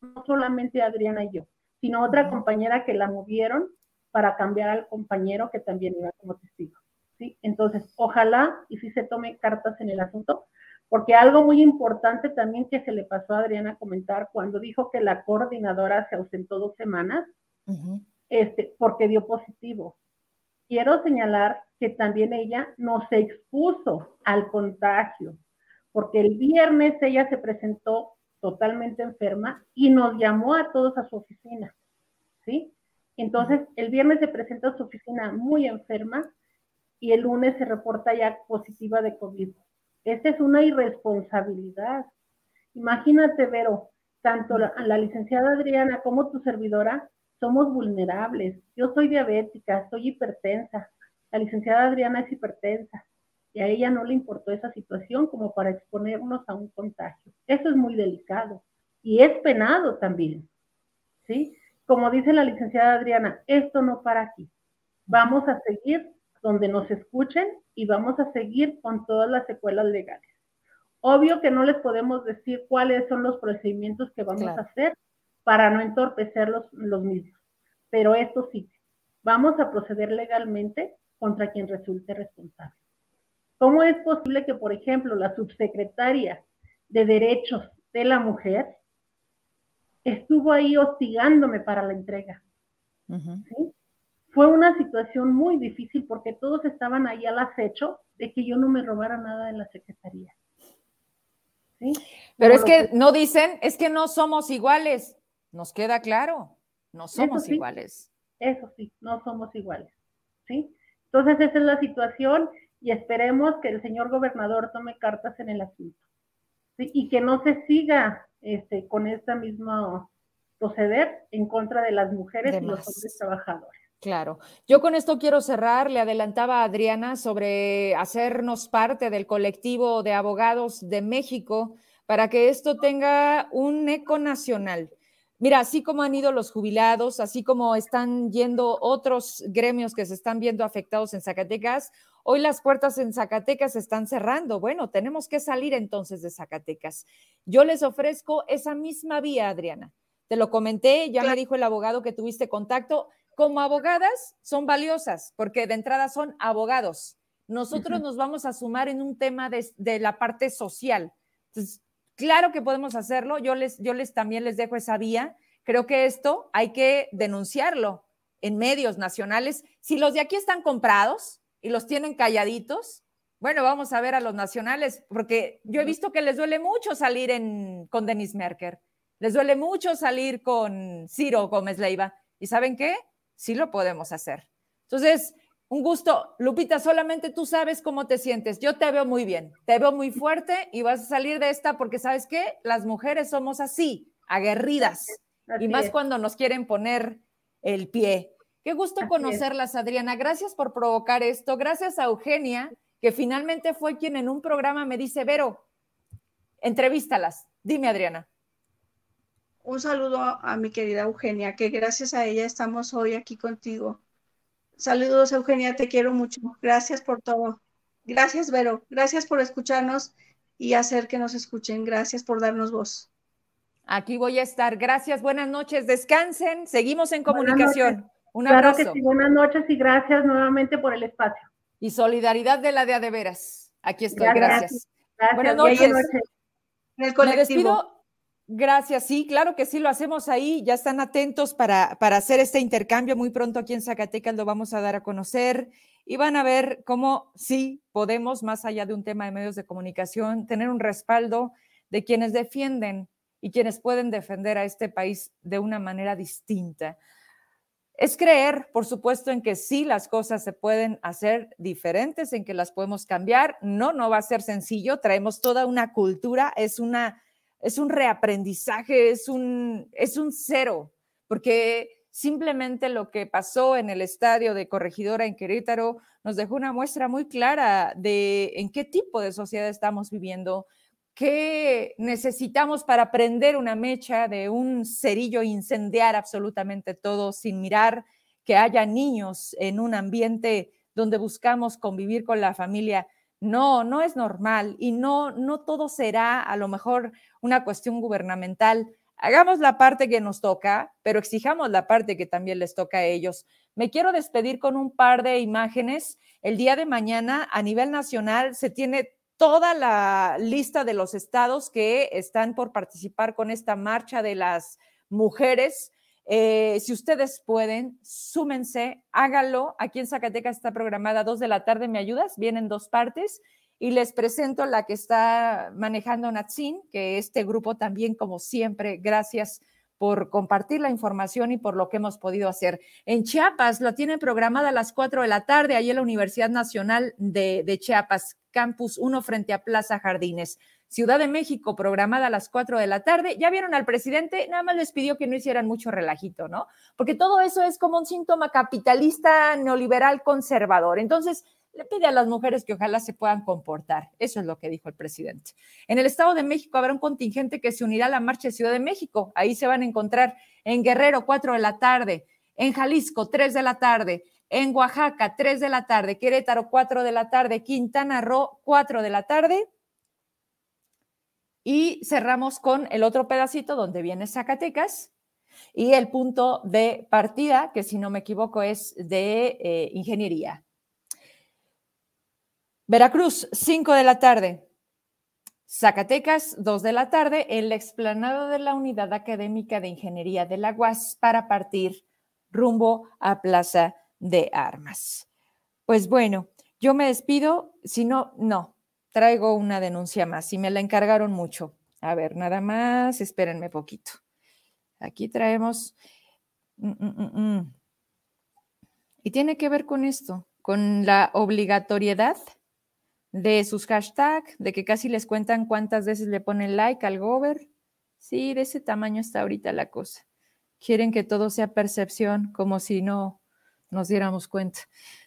no solamente Adriana y yo, sino otra compañera que la movieron para cambiar al compañero que también iba como testigo. ¿sí? Entonces, ojalá y si se tome cartas en el asunto, porque algo muy importante también que se le pasó a Adriana comentar cuando dijo que la coordinadora se ausentó dos semanas, este, porque dio positivo. Quiero señalar que también ella no se expuso al contagio, porque el viernes ella se presentó totalmente enferma y nos llamó a todos a su oficina, ¿sí? Entonces, el viernes se presentó a su oficina muy enferma y el lunes se reporta ya positiva de COVID. Esta es una irresponsabilidad. Imagínate, Vero, tanto la, la licenciada Adriana como tu servidora somos vulnerables. Yo soy diabética, soy hipertensa, la licenciada Adriana es hipertensa y a ella no le importó esa situación como para exponernos a un contagio. Eso es muy delicado y es penado también, ¿sí? Como dice la licenciada Adriana, esto no para aquí. Vamos a seguir donde nos escuchen y vamos a seguir con todas las secuelas legales. Obvio que no les podemos decir cuáles son los procedimientos que vamos a hacer para no entorpecer los, los mismos, pero esto sí, vamos a proceder legalmente contra quien resulte responsable. ¿Cómo es posible que, por ejemplo, la subsecretaria de Derechos de la Mujer estuvo ahí hostigándome para la entrega? Fue una situación muy difícil porque todos estaban ahí al acecho de que yo no me robara nada en la secretaría. Pero es que no dicen, es que no somos iguales. Nos queda claro, no somos iguales. Eso sí, no somos iguales. ¿sí? Entonces, esa es la situación y esperemos que el señor gobernador tome cartas en el asunto y que no se siga este, con este mismo proceder en contra de las mujeres y los hombres trabajadores. Claro. Yo con esto quiero cerrar. Le adelantaba a Adriana sobre hacernos parte del colectivo de abogados de México para que esto tenga un eco nacional. Mira, así como han ido los jubilados, así como están yendo otros gremios que se están viendo afectados en Zacatecas, hoy las puertas en Zacatecas se están cerrando. Bueno, tenemos que salir entonces de Zacatecas. Yo les ofrezco esa misma vía, Adriana. Te lo comenté, ya me dijo el abogado que tuviste contacto. Como abogadas son valiosas porque de entrada son abogados. Nosotros nos vamos a sumar en un tema de, de la parte social. Entonces, Claro que podemos hacerlo, yo les, yo les también les dejo esa vía. Creo que esto hay que denunciarlo en medios nacionales. Si los de aquí están comprados y los tienen calladitos, bueno, vamos a ver a los nacionales, porque yo he visto que les duele mucho salir en, con Denis Merker, les duele mucho salir con Ciro Gómez Leiva. ¿Y saben qué? Sí lo podemos hacer. Entonces, Un gusto. Lupita, solamente tú sabes cómo te sientes. Yo te veo muy bien, te veo muy fuerte y vas a salir de esta porque sabes qué, las mujeres somos así, aguerridas. y más cuando nos quieren poner el pie. Qué gusto conocerlas, Adriana. Gracias por provocar esto. Gracias a Eugenia, que finalmente fue quien en un programa me dice, Vero, entrevístalas. Dime, Adriana. Un saludo a mi querida Eugenia, que gracias a ella estamos hoy aquí contigo. Saludos, Eugenia, te quiero mucho. Gracias por todo. Gracias, Vero. Gracias por escucharnos y hacer que nos escuchen. Gracias por darnos voz. Aquí voy a estar. Gracias, buenas noches. Descansen. Seguimos en comunicación. Un abrazo. Claro que sí, buenas noches y gracias nuevamente por el espacio. Y solidaridad de la de de veras. Aquí estoy, gracias. Buenas noches. Me despido. Gracias, sí, claro que sí, lo hacemos ahí. Ya están atentos para, para hacer este intercambio. Muy pronto aquí en Zacatecas lo vamos a dar a conocer y van a ver cómo sí podemos, más allá de un tema de medios de comunicación, tener un respaldo de quienes defienden y quienes pueden defender a este país de una manera distinta. Es creer, por supuesto, en que sí las cosas se pueden hacer diferentes, en que las podemos cambiar. No, no va a ser sencillo. Traemos toda una cultura, es una es un reaprendizaje, es un es un cero, porque simplemente lo que pasó en el estadio de Corregidora en Querétaro nos dejó una muestra muy clara de en qué tipo de sociedad estamos viviendo, ¿Qué necesitamos para prender una mecha de un cerillo, incendiar absolutamente todo sin mirar que haya niños en un ambiente donde buscamos convivir con la familia? No, no es normal y no, no todo será a lo mejor una cuestión gubernamental. Hagamos la parte que nos toca, pero exijamos la parte que también les toca a ellos. Me quiero despedir con un par de imágenes. El día de mañana a nivel nacional se tiene toda la lista de los estados que están por participar con esta marcha de las mujeres. Eh, si ustedes pueden, súmense, háganlo. Aquí en Zacatecas está programada a dos de la tarde, ¿me ayudas? Vienen dos partes. Y les presento la que está manejando Natsin, que este grupo también, como siempre, gracias por compartir la información y por lo que hemos podido hacer. En Chiapas lo tienen programada a las 4 de la tarde, ahí en la Universidad Nacional de, Chiapas. Campus 1 frente a Plaza Jardines. Ciudad de México, programada a las 4 de la tarde. Ya vieron al presidente, nada más les pidió que no hicieran mucho relajito, ¿no? Porque todo eso es como un síntoma capitalista, neoliberal, conservador. Entonces, le pide a las mujeres que ojalá se puedan comportar. Eso es lo que dijo el presidente. En el Estado de México habrá un contingente que se unirá a la marcha de Ciudad de México. Ahí se van a encontrar en Guerrero, 4 de la tarde, en Jalisco, 3 de la tarde, en Oaxaca, 3 de la tarde, Querétaro, 4 de la tarde, Quintana Roo, 4 de la tarde. Y cerramos con el otro pedacito donde viene Zacatecas y el punto de partida, que si no me equivoco es de eh, ingeniería. Veracruz, 5 de la tarde. Zacatecas, 2 de la tarde, en la explanada de la Unidad Académica de Ingeniería de la UAS para partir rumbo a Plaza de armas. Pues bueno, yo me despido, si no, no, traigo una denuncia más y me la encargaron mucho. A ver, nada más, espérenme poquito. Aquí traemos... Mm, mm, mm, y tiene que ver con esto, con la obligatoriedad de sus hashtags, de que casi les cuentan cuántas veces le ponen like al gober. Sí, de ese tamaño está ahorita la cosa. Quieren que todo sea percepción, como si no nos diéramos cuenta.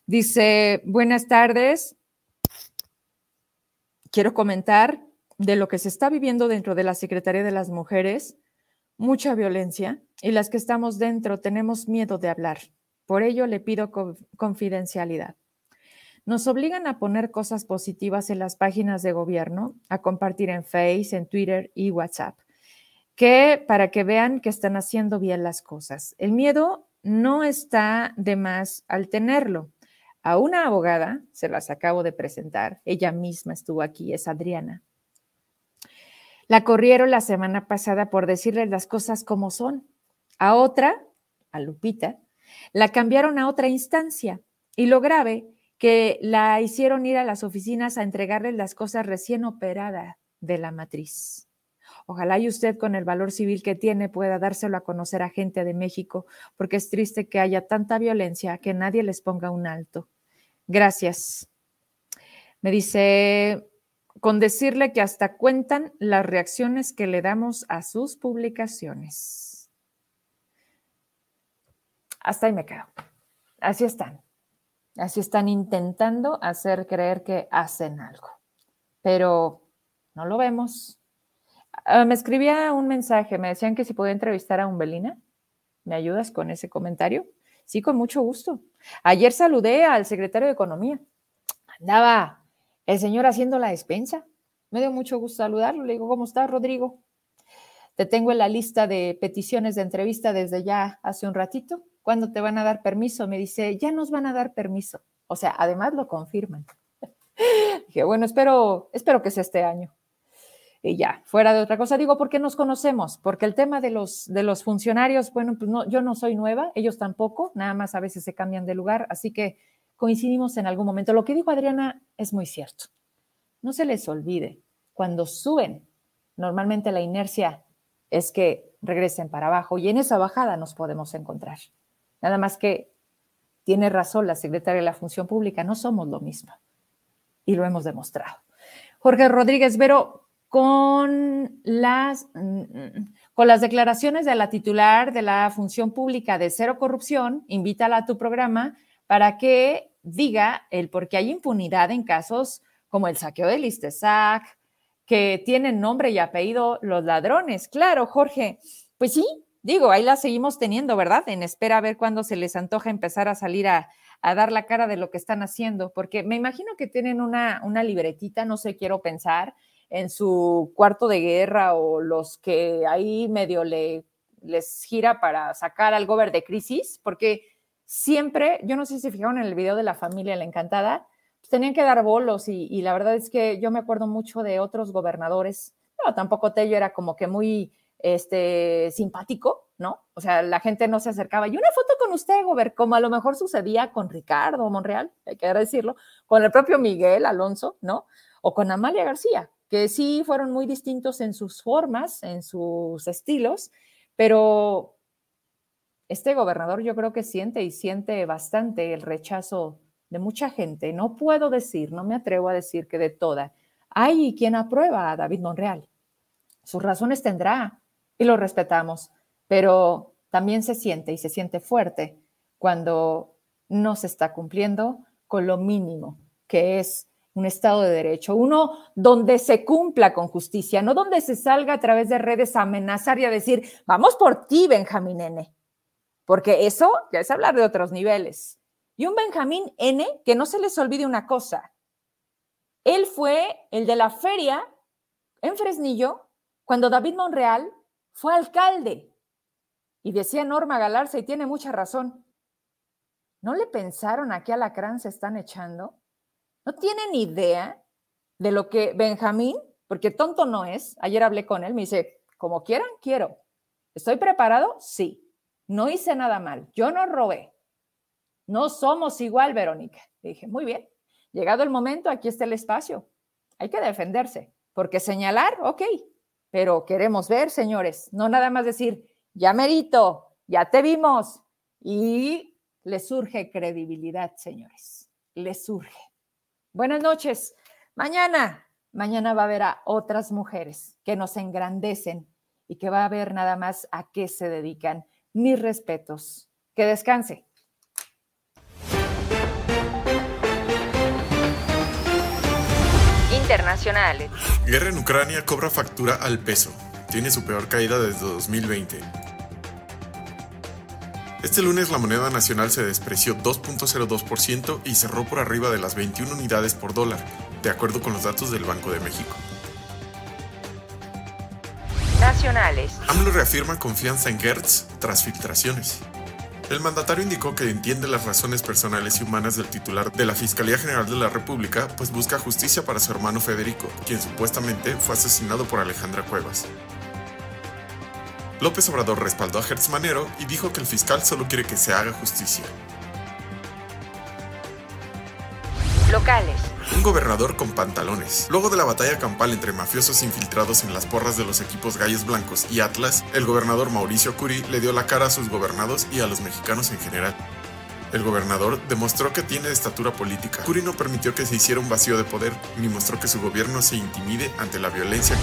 Dice, buenas tardes. Quiero comentar de lo que se está viviendo dentro de la Secretaría de las Mujeres, mucha violencia, y las que estamos dentro tenemos miedo de hablar. Por ello le pido confidencialidad. Nos obligan a poner cosas positivas en las páginas de gobierno, a compartir en Face, en Twitter y WhatsApp, que para que vean que están haciendo bien las cosas. El miedo no está de más al tenerlo. A una abogada, se las acabo de presentar, ella misma estuvo aquí, es Adriana. La corrieron la semana pasada por decirles las cosas como son. A otra, a Lupita, la cambiaron a otra instancia. Y lo grave, que la hicieron ir a las oficinas a entregarles las cosas recién operadas de la matriz. Ojalá y usted con el valor civil que tiene pueda dárselo a conocer a gente de México, porque es triste que haya tanta violencia que nadie les ponga un alto. Gracias. Me dice, con decirle que hasta cuentan las reacciones que le damos a sus publicaciones. Hasta ahí me quedo. Así están. Así están intentando hacer creer que hacen algo. Pero no lo vemos. Ah, me escribía un mensaje, me decían que si podía entrevistar a Umbelina. ¿Me ayudas con ese comentario? Sí, con mucho gusto. Ayer saludé al secretario de Economía. Andaba el señor haciendo la despensa. Me dio mucho gusto saludarlo. Le digo, ¿cómo estás, Rodrigo? Te tengo en la lista de peticiones de entrevista desde ya hace un ratito. ¿Cuándo te van a dar permiso? Me dice, ya nos van a dar permiso. O sea, además lo confirman. *laughs* Dije, bueno, espero, espero que sea este año. Y ya, fuera de otra cosa, digo, porque nos conocemos, porque el tema de los, de los funcionarios, bueno, pues no, yo no soy nueva, ellos tampoco, nada más a veces se cambian de lugar, así que coincidimos en algún momento. Lo que dijo Adriana es muy cierto. No se les olvide, cuando suben, normalmente la inercia es que regresen para abajo y en esa bajada nos podemos encontrar. Nada más que tiene razón la secretaria de la Función Pública, no somos lo mismo y lo hemos demostrado. Jorge Rodríguez Vero, con las, con las declaraciones de la titular de la Función Pública de Cero Corrupción, invítala a tu programa para que diga el por qué hay impunidad en casos como el saqueo del Istesac, que tienen nombre y apellido los ladrones. Claro, Jorge, pues sí, digo, ahí la seguimos teniendo, ¿verdad? En espera a ver cuándo se les antoja empezar a salir a, dar la cara de lo que están haciendo, porque me imagino que tienen una, libretita, no sé, quiero pensar, en su cuarto de guerra o los que ahí medio le, les gira para sacar al gober de crisis, porque siempre, yo no sé si fijaron en el video de la familia La Encantada, pues tenían que dar bolos y, y, la verdad es que yo me acuerdo mucho de otros gobernadores, no, tampoco Tello era como que muy este, simpático, ¿no? O sea, la gente no se acercaba. Y una foto con usted, Gober, como a lo mejor sucedía con Ricardo Monreal, hay que decirlo, con el propio Miguel Alonso, ¿no? O con Amalia García, que sí fueron muy distintos en sus formas, en sus estilos, pero este gobernador yo creo que siente y siente bastante el rechazo de mucha gente. No puedo decir, no me atrevo a decir que de toda. Hay quien aprueba a David Monreal. Sus razones tendrá, y lo respetamos, pero también se siente y se siente fuerte cuando no se está cumpliendo con lo mínimo, que es un Estado de Derecho, uno donde se cumpla con justicia, no donde se salga a través de redes a amenazar y a decir, vamos por ti, Benjamín N. Porque eso ya es hablar de otros niveles. Y un Benjamín N, que no se les olvide una cosa, él fue el de la feria en Fresnillo cuando David Monreal fue alcalde. Y decía Norma Galarza, y tiene mucha razón. ¿No le pensaron a qué alacrán se están echando? ¿No tienen idea de lo que Benjamín, porque tonto no es, ayer hablé con él, me dice, como quieran, quiero. ¿Estoy preparado? Sí. No hice nada mal. Yo no robé. No somos igual, Verónica. dije, muy bien. Llegado el momento, aquí está el espacio. Hay que defenderse, porque señalar, ok, pero queremos ver, señores, no nada más decir, ya merito, ya te vimos. Y le surge credibilidad, señores, le surge. Buenas noches. Mañana, mañana va a haber a otras mujeres que nos engrandecen y que va a ver nada más a qué se dedican. Mis respetos. Que descanse. internacionales. Guerra en Ucrania cobra factura al peso. Tiene su peor caída desde 2020. Este lunes la moneda nacional se despreció 2.02% y cerró por arriba de las 21 unidades por dólar, de acuerdo con los datos del Banco de México. Nacionales. AMLO reafirma confianza en Gertz tras filtraciones. El mandatario indicó que entiende las razones personales y humanas del titular de la Fiscalía General de la República, pues busca justicia para su hermano Federico, quien supuestamente fue asesinado por Alejandra Cuevas. López Obrador respaldó a Hertz Manero y dijo que el fiscal solo quiere que se haga justicia. Un gobernador con pantalones. Luego de la batalla campal entre mafiosos infiltrados en las porras de los equipos Gallos Blancos y Atlas, el gobernador Mauricio Curi le dio la cara a sus gobernados y a los mexicanos en general. El gobernador demostró que tiene estatura política. Curi no permitió que se hiciera un vacío de poder, ni mostró que su gobierno se intimide ante la violencia.